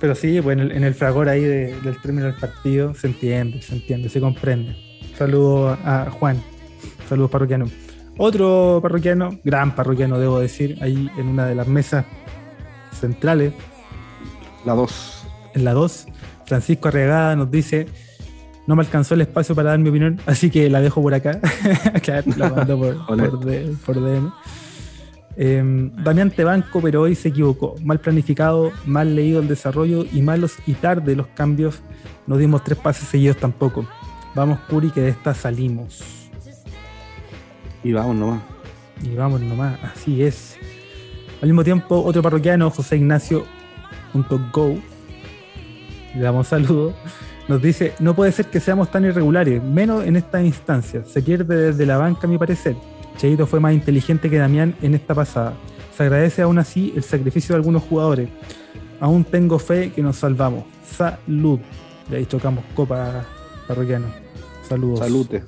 S1: Pero sí, pues en el, fragor ahí de- del término del partido se entiende, se entiende, se comprende. Saludo a Juan. Saludos parroquianos. Otro parroquiano, gran parroquiano debo decir, ahí en una de las mesas centrales.
S2: La 2.
S1: En la 2, Francisco Arregada nos dice, no me alcanzó el espacio para dar mi opinión, así que la dejo por acá. <laughs> claro, la mando por, por, DM. Em, Damián Tebanco, pero hoy se equivocó. Mal planificado, mal leído el desarrollo y malos y tarde los cambios. No dimos tres pases seguidos tampoco. Vamos, Curi, que de esta salimos.
S2: Y vamos nomás.
S1: Y vamos nomás, así es. Al mismo tiempo, otro parroquiano, José Ignacio.go, le damos saludo, nos dice, no puede ser que seamos tan irregulares, menos en esta instancia. Se pierde desde la banca, a mi parecer. Cheito fue más inteligente que Damián en esta pasada. Se agradece aún así el sacrificio de algunos jugadores. Aún tengo fe que nos salvamos. Salud. De ahí tocamos copa parroquiano. Saludos.
S2: Salute.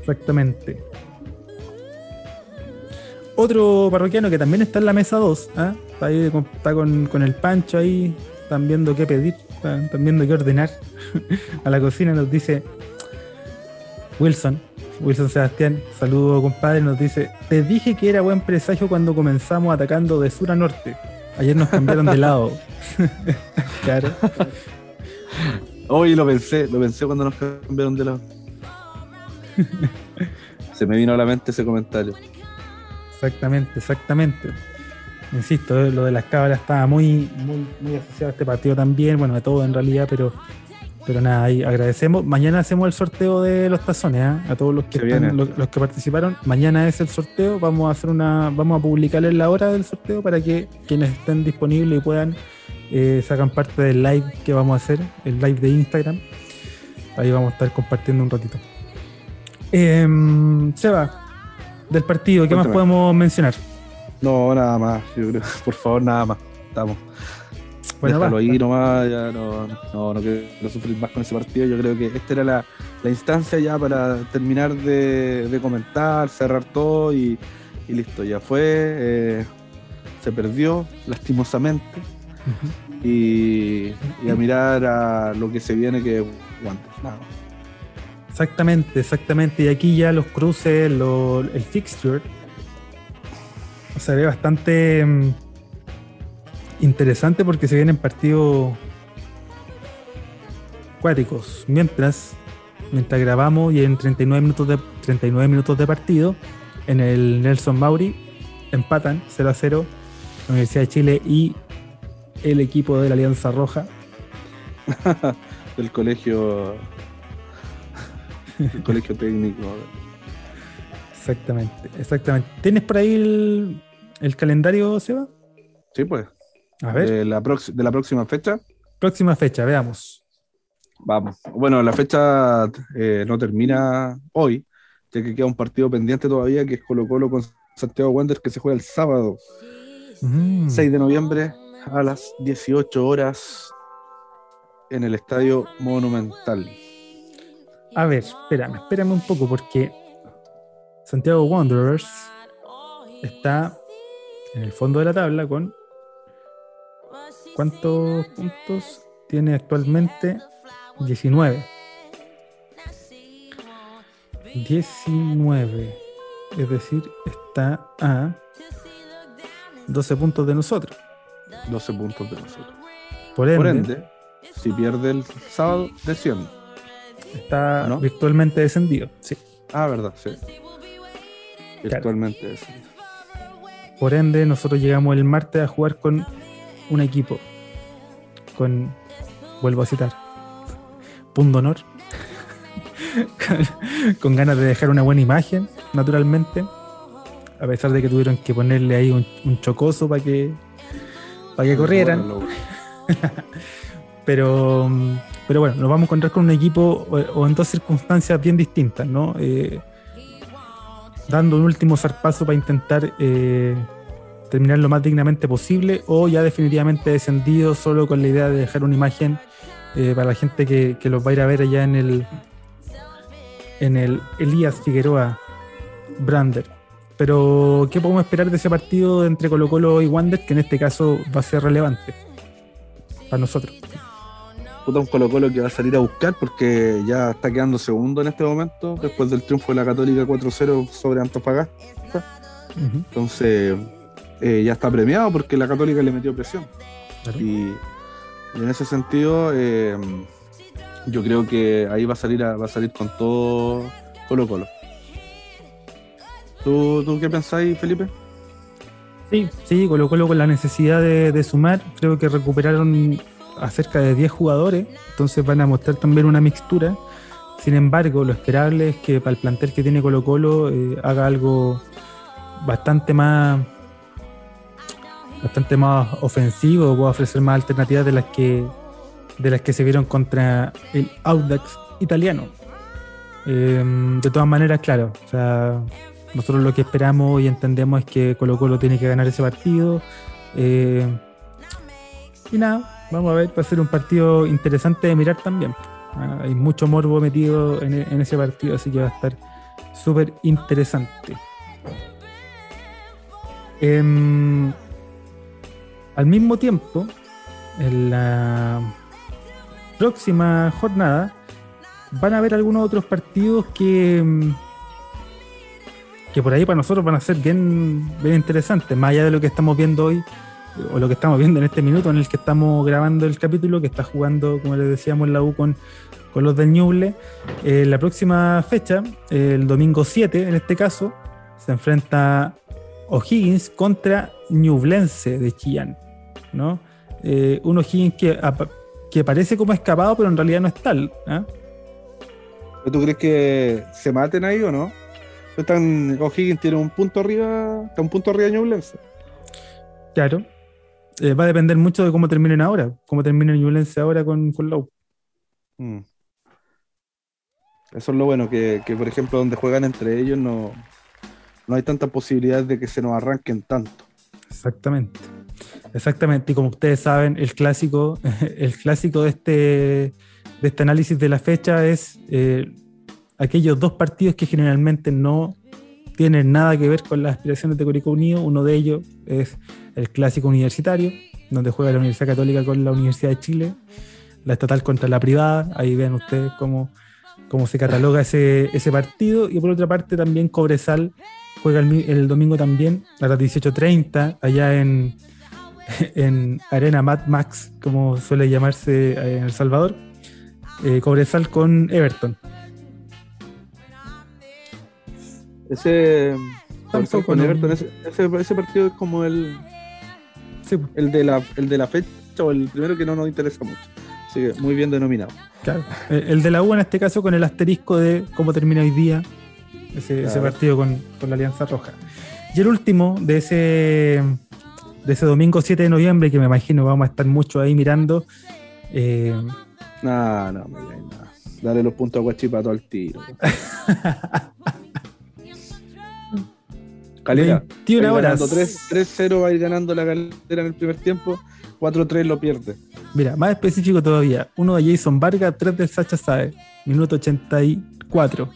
S1: Exactamente. Otro parroquiano que también está en la mesa 2, ¿ah? está, ahí, está con, el pancho ahí, están viendo qué pedir, están, viendo qué ordenar <laughs> a la cocina, nos dice Wilson, Wilson Sebastián, saludo compadre, nos dice, te dije que era buen presagio cuando comenzamos atacando de sur a norte. Ayer nos cambiaron de lado. <laughs> claro.
S2: Hoy lo pensé, lo pensé cuando nos cambiaron de lado. <laughs> Se me vino a la mente ese comentario.
S1: Exactamente, exactamente. Insisto, eh, lo de las cabras estaba muy, muy, asociado a este partido también, bueno, de todo en realidad, pero, pero nada, ahí agradecemos. Mañana hacemos el sorteo de los tazones, ¿eh? a todos los que los, que participaron. Mañana es el sorteo, vamos a hacer una, vamos a publicarles la hora del sorteo para que quienes estén disponibles y puedan eh, sacan parte del live que vamos a hacer, el live de Instagram. Ahí vamos a estar compartiendo un ratito. Eh, Seba, del partido. ¿Qué más podemos mencionar?
S2: No, nada más. Yo creo, <laughs> por favor, nada más. Estamos. Bueno, Déjalo ahí nomás, ya no, no, no quiero sufrir más con ese partido. Yo creo que esta era la, instancia ya para terminar de, comentar, cerrar todo y, listo, ya fue. Eh, se perdió, lastimosamente. y, y, a mirar a lo que se viene que guantes, nada.
S1: Exactamente, exactamente. Y aquí ya los cruces, el fixture, se ve bastante mm, interesante porque se vienen partidos cuáticos. Mientras, mientras grabamos y en 39 minutos de, 39 minutos de partido, en el Nelson Mauri empatan 0 a 0 la Universidad de Chile y el equipo de la Alianza Roja. <laughs>
S2: del colegio el colegio técnico.
S1: Exactamente, exactamente. ¿Tienes por ahí el, calendario, Seba?
S2: Sí, pues. A ver. De la, de la próxima fecha.
S1: Próxima fecha, veamos.
S2: Vamos. Bueno, la fecha eh, no termina hoy, ya que queda un partido pendiente todavía, que es Colo Colo con Santiago Wanderers, que se juega el sábado, 6 mm. de noviembre, a las 18 horas, en el Estadio Monumental.
S1: A ver, espérame, espérame un poco porque Santiago Wanderers está en el fondo de la tabla con ¿cuántos puntos tiene actualmente? 19. 19. Es decir, está a 12 puntos de nosotros.
S2: 12 puntos de nosotros.
S1: Por ende,
S2: si pierde el sábado, desciende.
S1: Está virtualmente descendido, sí.
S2: Ah, verdad, sí. Virtualmente descendido.
S1: Por ende, nosotros llegamos el martes a jugar con un equipo. Con, vuelvo a citar, punto honor. <laughs> con, ganas de dejar una buena imagen, naturalmente. A pesar de que tuvieron que ponerle ahí un, chocoso para que, para que corrieran. <laughs> Pero pero bueno, nos vamos a encontrar con un equipo o, en dos circunstancias bien distintas, ¿no? Eh, dando un último zarpazo para intentar eh, terminar lo más dignamente posible o ya definitivamente descendido solo con la idea de dejar una imagen eh, para la gente que, los va a ir a ver allá en el en el Elías Figueroa Brander. Pero, ¿qué podemos esperar de ese partido entre Colo Colo y Wander? Que en este caso va a ser relevante para nosotros.
S2: puta un Colo Colo que va a salir a buscar porque ya está quedando segundo en este momento, después del triunfo de la Católica 4-0 sobre Antofagasta. Entonces, eh, ya está premiado porque la Católica le metió presión. Y, en ese sentido, eh, yo creo que ahí va a salir va a salir con todo Colo Colo. ¿Tú, ¿Tú qué pensáis, Felipe?
S1: Sí, sí, Colo Colo con la necesidad de, sumar, creo que recuperaron a cerca de 10 jugadores, entonces van a mostrar también una mixtura. Sin embargo, lo esperable es que para el plantel que tiene Colo Colo eh, haga algo bastante más bastante más ofensivo, pueda ofrecer más alternativas de las que de las que se vieron contra el Audax italiano. Em, de todas maneras, claro, o sea, nosotros lo que esperamos y entendemos es que Colo Colo tiene que ganar ese partido. Eh, y nada, vamos a ver, va a ser un partido interesante de mirar también. Ah, hay mucho morbo metido en, ese partido, así que va a estar súper interesante. Em, al mismo tiempo, en la próxima jornada, van a haber algunos otros partidos que que por ahí para nosotros van a ser bien, bien interesantes, más allá de lo que estamos viendo hoy, o lo que estamos viendo en este minuto en el que estamos grabando el capítulo, que está jugando, como les decíamos, la U con, con los del Ñuble. Eh, la próxima fecha, el domingo 7 en este caso, se enfrenta O'Higgins contra Ñublense de Chillán, ¿no? Eh, un O'Higgins que, que parece como escapado, pero en realidad no es tal. ¿ah?
S2: ¿Tú crees que se maten ahí o no? Están, O'Higgins tiene un punto arriba, está un punto arriba de Ñublense.
S1: Claro. Eh, va a depender mucho de cómo terminen ahora, cómo termine Ñublense ahora con, con Low. Mm.
S2: Eso es lo bueno, que, por ejemplo donde juegan entre ellos no, no hay tanta posibilidad de que se nos arranquen tanto.
S1: Exactamente. Exactamente. Y como ustedes saben, el clásico, <laughs> el clásico de este, de este análisis de la fecha es eh, aquellos dos partidos que generalmente no tienen nada que ver con las aspiraciones de Curicó Unido. Uno de ellos es el clásico universitario, donde juega la Universidad Católica con la Universidad de Chile, la estatal contra la privada. Ahí ven ustedes cómo, cómo se cataloga ese, ese partido. Y por otra parte, también Cobresal juega el, domingo también a las 18.30, allá en, <laughs> en Arena Mad Max, como suele llamarse en El Salvador. Eh, Cobresal con Everton.
S2: Ese, con Everton, ese, ese, partido es como el, el, de la, el de la fecha o el primero que no nos interesa mucho. Así muy bien denominado.
S1: Claro. El de la U en este caso con el asterisco de cómo termina hoy día ese, partido con, la Alianza Roja. Y el último de ese, de ese domingo 7 de noviembre, que me imagino vamos a estar mucho ahí mirando.
S2: Eh, no, no, no, Dale los puntos a Guachipato al tiro. <laughs> Calera. 21 horas. 3-0 va a ir ganando la calera en el primer tiempo. 4-3 lo pierde.
S1: Mira, más específico todavía. Uno de Jason Vargas, 3 de Sacha Sae. Minuto 84.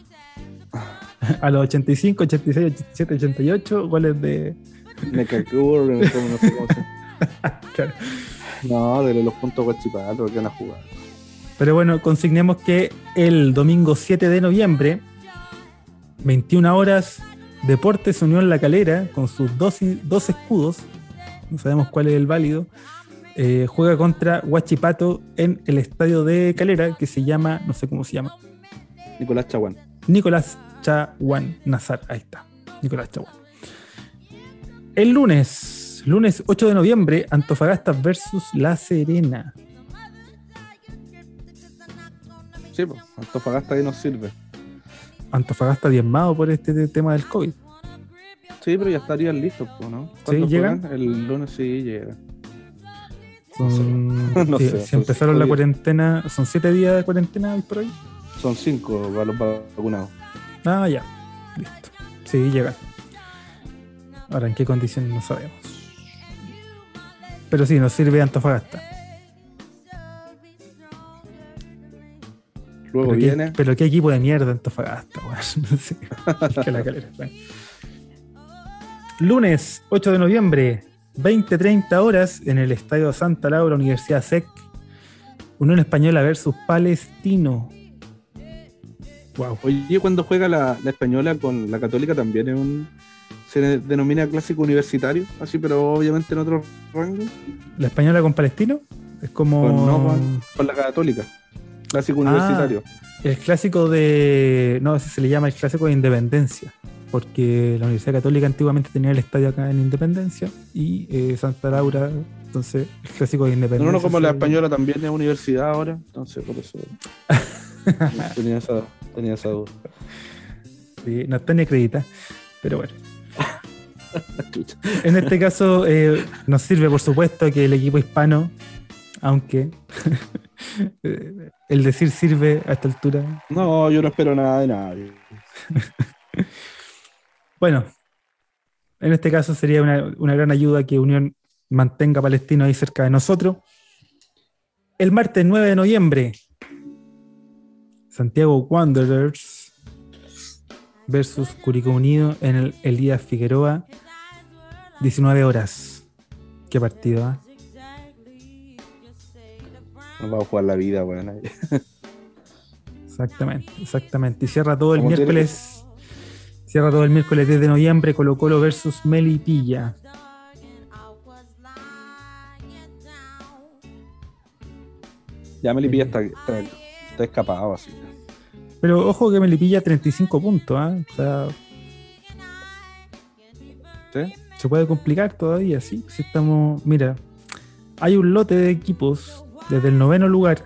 S1: <laughs> A los 85, 86, 87, 88, goles de.
S2: Mecacur, no sé cómo se. <laughs> No, de los puntos guachipatos que van a jugar.
S1: Pero bueno, consignemos que el domingo 7 de noviembre, 21 horas, Deportes Unión La Calera, con sus dos, dos escudos, no sabemos cuál es el válido, eh, juega contra Huachipato en el estadio de Calera, que se llama, no sé cómo se llama.
S2: Nicolás Chaguán.
S1: Nicolás Chaguán Nazar, ahí está. Nicolás Chaguán. El lunes, lunes 8 de noviembre, Antofagasta versus La Serena.
S2: Sí, pues, Antofagasta ahí nos sirve.
S1: Antofagasta diezmado por este tema del COVID.
S2: Sí, pero ya estarían listos, ¿no?
S1: ¿Sí llegan?
S2: El lunes sí llega.
S1: no sé, <laughs> si empezaron la cuarentena, ¿son siete días de cuarentena por ahí?
S2: Son cinco para los vacunados.
S1: Ah, ya. Listo. Sí, llegan. Ahora, ¿en qué condiciones no sabemos? Pero sí, nos sirve Antofagasta.
S2: Luego viene.
S1: pero qué equipo de mierda Antofagasta, <laughs> No sé. <laughs> que la calera, Lunes 8 de noviembre, 20-30 horas, en el Estadio Santa Laura, Universidad SEC. Unión Española versus Palestino.
S2: Wow. Oye, cuando juega la, española con la católica también es un. Se denomina clásico universitario, así, pero obviamente en otro rango.
S1: ¿La española con palestino? Es como.
S2: no, con, la católica. Clásico ah, universitario.
S1: El clásico de. No, ese se le llama el clásico de independencia. Porque la Universidad Católica antiguamente tenía el estadio acá en Independencia y eh, Santa Laura, entonces el clásico de independencia.
S2: No, no, como la española también es universidad ahora, entonces por eso. <laughs> tenía, esa, tenía esa duda.
S1: Sí, no está ni acredita, pero bueno. <laughs> en este caso, eh, nos sirve, por supuesto, que el equipo hispano, aunque <laughs> el decir sirve a esta altura.
S2: No, yo no espero nada de nadie. <laughs>
S1: bueno, en este caso sería una, una, gran ayuda que Unión mantenga a Palestino ahí cerca de nosotros. El martes 9 de noviembre, Santiago Wanderers versus Curicó Unido en el Elías Figueroa, 19 horas. Qué partido, ¿ah?
S2: Nos vamos a jugar la vida, weón. <laughs>
S1: exactamente, exactamente. Y cierra todo el miércoles. Cierra todo el miércoles 10 de noviembre, Colo Colo versus Melipilla.
S2: Ya Melipilla está, está, escapado así.
S1: Pero ojo que Melipilla 35 puntos, ¿ah? O sea. ¿Sí? Se puede complicar todavía, sí. Si estamos. Mira, hay un lote de equipos desde el noveno lugar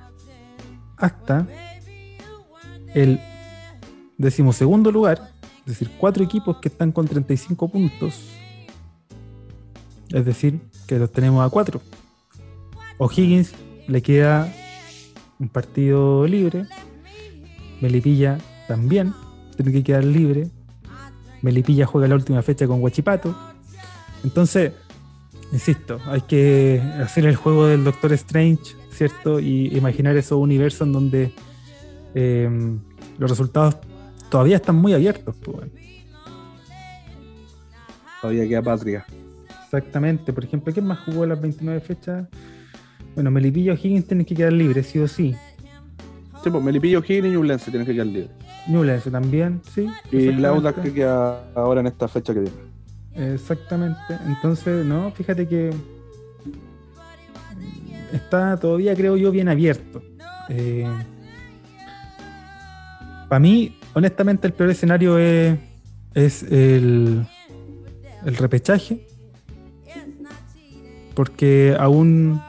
S1: hasta el decimosegundo lugar, es decir, cuatro equipos que están con 35 puntos, es decir, que los tenemos a cuatro. O'Higgins le queda un partido libre, Melipilla también tiene que quedar libre, Melipilla juega la última fecha con Guachipato, entonces, insisto, hay que hacer el juego del Doctor Strange ¿cierto? Y imaginar esos universos en donde em, los resultados todavía están muy abiertos. Pues,
S2: Todavía queda patria.
S1: Exactamente. Por ejemplo, ¿quién más jugó las 29 fechas? Bueno, Melipillo Higgins tienen que quedar libres, sí o sí.
S2: Sí, pues Melipillo Higgins y Ñublense tienen que quedar libres.
S1: Ñublense también, sí.
S2: Y Lauda que queda ahora en esta fecha que viene.
S1: Exactamente. Entonces, no, fíjate que está todavía, creo yo, bien abierto. Eh, para mí, honestamente, el peor escenario es, es el, el repechaje. Porque aún,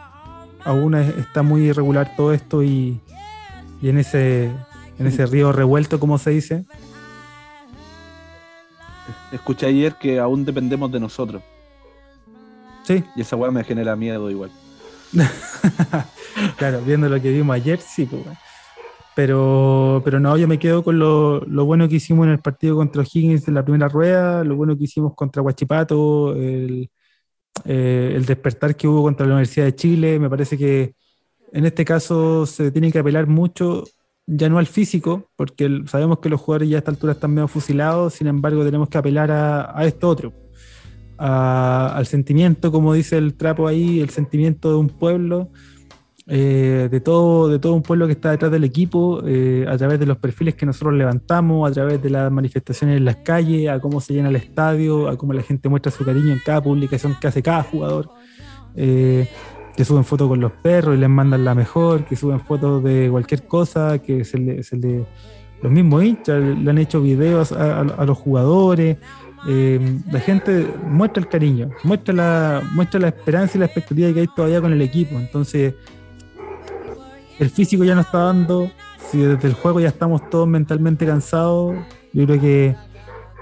S1: aún está muy irregular todo esto y, y en ese en ese río revuelto, como se dice.
S2: Escuché ayer que aún dependemos de nosotros.
S1: Sí.
S2: Y esa weá me genera miedo igual. <laughs>
S1: claro, viendo lo que vimos ayer, sí, pues, pero, pero no, yo me quedo con lo, bueno que hicimos en el partido contra Higgins en la primera rueda, lo bueno que hicimos contra Huachipato, el, eh, el despertar que hubo contra la Universidad de Chile. Me parece que en este caso se tiene que apelar mucho, ya no al físico, porque sabemos que los jugadores ya a esta altura están medio fusilados, sin embargo tenemos que apelar a, a esto otro al sentimiento, como dice el trapo ahí, el sentimiento de un pueblo, eh, de, todo, de todo un pueblo que está detrás del equipo, eh, a través de los perfiles que nosotros levantamos, a través de las manifestaciones en las calles, a cómo se llena el estadio, a cómo la gente muestra su cariño en cada publicación que hace cada jugador. Eh, que suben fotos con los perros y les mandan la mejor, que suben fotos de cualquier cosa, que se le, se le los mismos hinchas le han hecho videos a los jugadores, eh, la gente muestra el cariño, muestra la, muestra la esperanza y la expectativa que hay todavía con el equipo. Entonces, el físico ya no está dando, si desde el juego ya estamos todos mentalmente cansados, yo creo que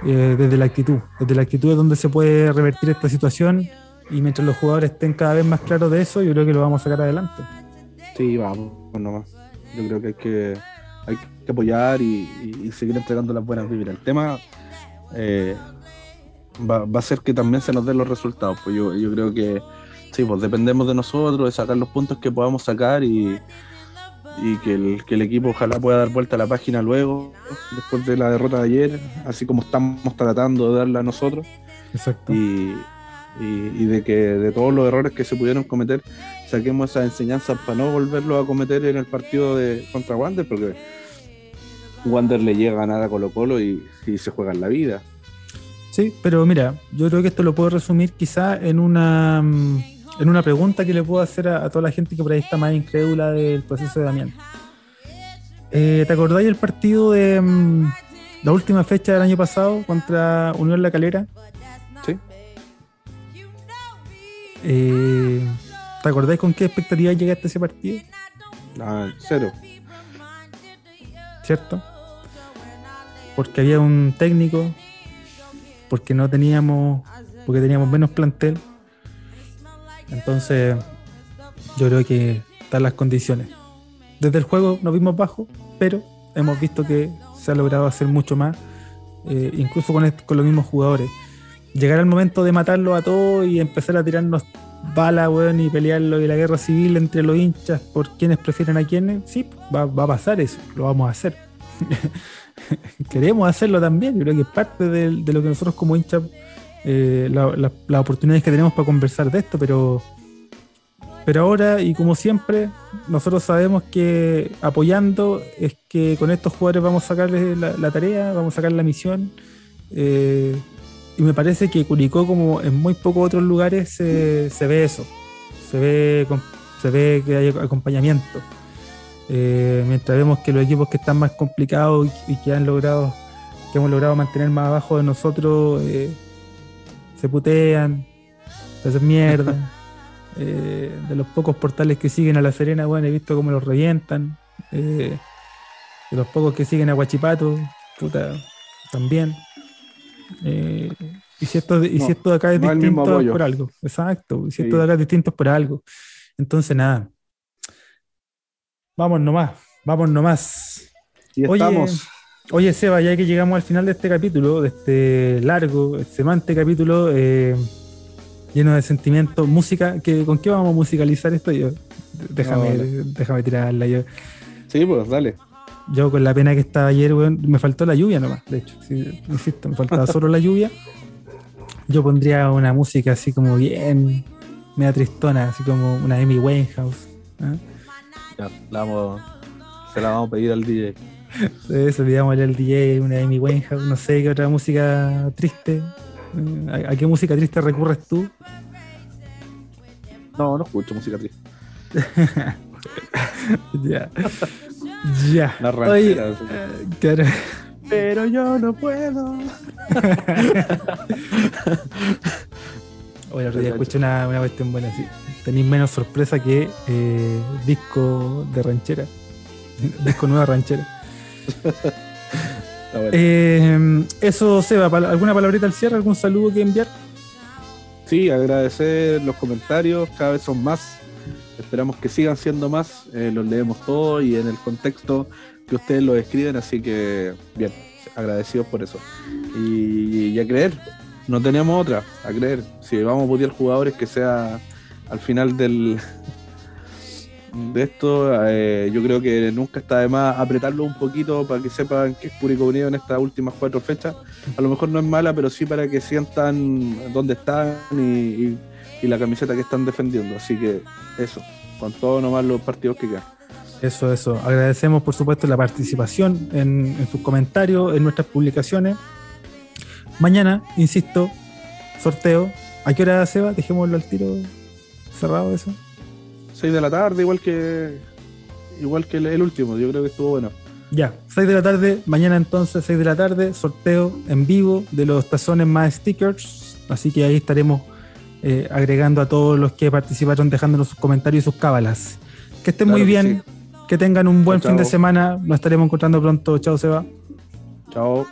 S1: eh, desde la actitud, desde la actitud es donde se puede revertir esta situación y mientras los jugadores estén cada vez más claros de eso, yo creo que lo vamos a sacar adelante.
S2: Sí, vamos, nomás. Yo creo que hay que, hay que apoyar y, seguir entregando las buenas vibras. El tema eh, va, a ser que también se nos den los resultados. Pues yo, yo creo que sí, pues dependemos de nosotros, de sacar los puntos que podamos sacar y, y que, el, que el equipo ojalá pueda dar vuelta a la página luego, después de la derrota de ayer, así como estamos tratando de darla a nosotros.
S1: Exacto.
S2: Y, y, de que de todos los errores que se pudieron cometer saquemos esas enseñanzas para no volverlo a cometer en el partido de contra Wander, porque Wander le llega a ganar a Colo Colo y, se juega en la vida.
S1: Sí, pero mira, yo creo que esto lo puedo resumir quizá en una en una pregunta que le puedo hacer a, toda la gente que por ahí está más incrédula del proceso de Damián. Eh, ¿Te acordáis del partido de mm, la última fecha del año pasado contra Unión La Calera?
S2: Sí.
S1: Eh, ¿Te acordáis con qué expectativa llegaste a ese partido?
S2: Ah, cero.
S1: ¿Cierto? Porque había un técnico, porque no teníamos, porque teníamos menos plantel. Entonces, yo creo que están las condiciones. Desde el juego nos vimos bajo, pero hemos visto que se ha logrado hacer mucho más, eh, incluso con, los mismos jugadores. Llegar al momento de matarlo a todos y empezar a tirarnos bala, weón, y pelearlo y la guerra civil entre los hinchas por quienes prefieren a quienes, sí, va, a pasar eso, lo vamos a hacer. <laughs> Queremos hacerlo también, yo creo que es parte de, lo que nosotros como hinchas, eh, las oportunidades que tenemos para conversar de esto, pero, pero ahora y como siempre, nosotros sabemos que apoyando es que con estos jugadores vamos a sacarles la, tarea, vamos a sacar la misión. Eh, y me parece que Curicó, como en muy pocos otros lugares, se, ve eso. Se ve, se ve que hay acompañamiento. Eh, mientras vemos que los equipos que están más complicados y, que han logrado, que hemos logrado mantener más abajo de nosotros, eh, se putean, se hacen mierda. <laughs> Eh, de los pocos portales que siguen a La Serena, bueno, he visto cómo los revientan. de los pocos que siguen a Guachipato, puta, también. Eh, y si esto, y si esto de acá es distinto por algo. Exacto. Y si esto de acá es distinto por algo. Entonces, nada. Vamos nomás. Vamos nomás.
S2: Y estamos.
S1: Oye, Seba, ya que llegamos al final de este capítulo, de este largo, semante capítulo, eh, lleno de sentimientos, música, que, ¿con qué vamos a musicalizar esto? Yo, déjame, déjame tirarla yo.
S2: Sí, pues, dale.
S1: Yo con la pena que estaba ayer, me faltó la lluvia nomás, de hecho. insisto, me faltaba solo la lluvia. Yo pondría una música así como bien, media tristona, así como una Amy Winehouse.
S2: ¿ah? Ya, vamos, se la vamos a pedir al DJ. <laughs>
S1: Eso, pidamos al DJ, una Amy Winehouse, no sé qué otra música triste. ¿A, qué música triste recurres tú?
S2: No, no escucho música triste. <laughs>
S1: ya. Ya.
S2: La ranchera. Eh, Pero yo no puedo. <laughs>
S1: Oye, otro día escuché una, una cuestión buena así. Tenéis menos sorpresa que eh, disco de ranchera. disco nueva ranchera. <laughs> eh, eso, Seba, ¿alguna palabrita al cierre? ¿Algún saludo que enviar?
S2: Sí, agradecer los comentarios, cada vez son más. Esperamos que sigan siendo más, eh, los leemos todos y en el contexto que ustedes lo escriben, así que bien, agradecidos por eso. Y, a creer, no tenemos otra, a creer. Si vamos a putear jugadores que sea al final del de esto, eh, yo creo que nunca está de más apretarlo un poquito para que sepan que es Curicó Unido en estas últimas cuatro fechas. A lo mejor no es mala, pero sí para que sientan dónde están y y la camiseta que están defendiendo. Así que eso, con todos nomás los partidos que quedan.
S1: Eso, eso. Agradecemos, por supuesto, la participación en, sus comentarios, en nuestras publicaciones. Mañana, insisto, sorteo. ¿A qué hora se va? Dejémoslo al tiro cerrado eso.
S2: 6 de la tarde, igual que igual que el, último. Yo creo que estuvo bueno.
S1: Ya, 6 de la tarde, mañana entonces 6 de la tarde, sorteo en vivo de los tazones más stickers. Así que ahí estaremos eh, agregando a todos los que participaron, dejándonos sus comentarios y sus cábalas. Que estén muy bien, que tengan un buen fin de semana. Nos estaremos encontrando pronto. Chao, Seba.
S2: Chao.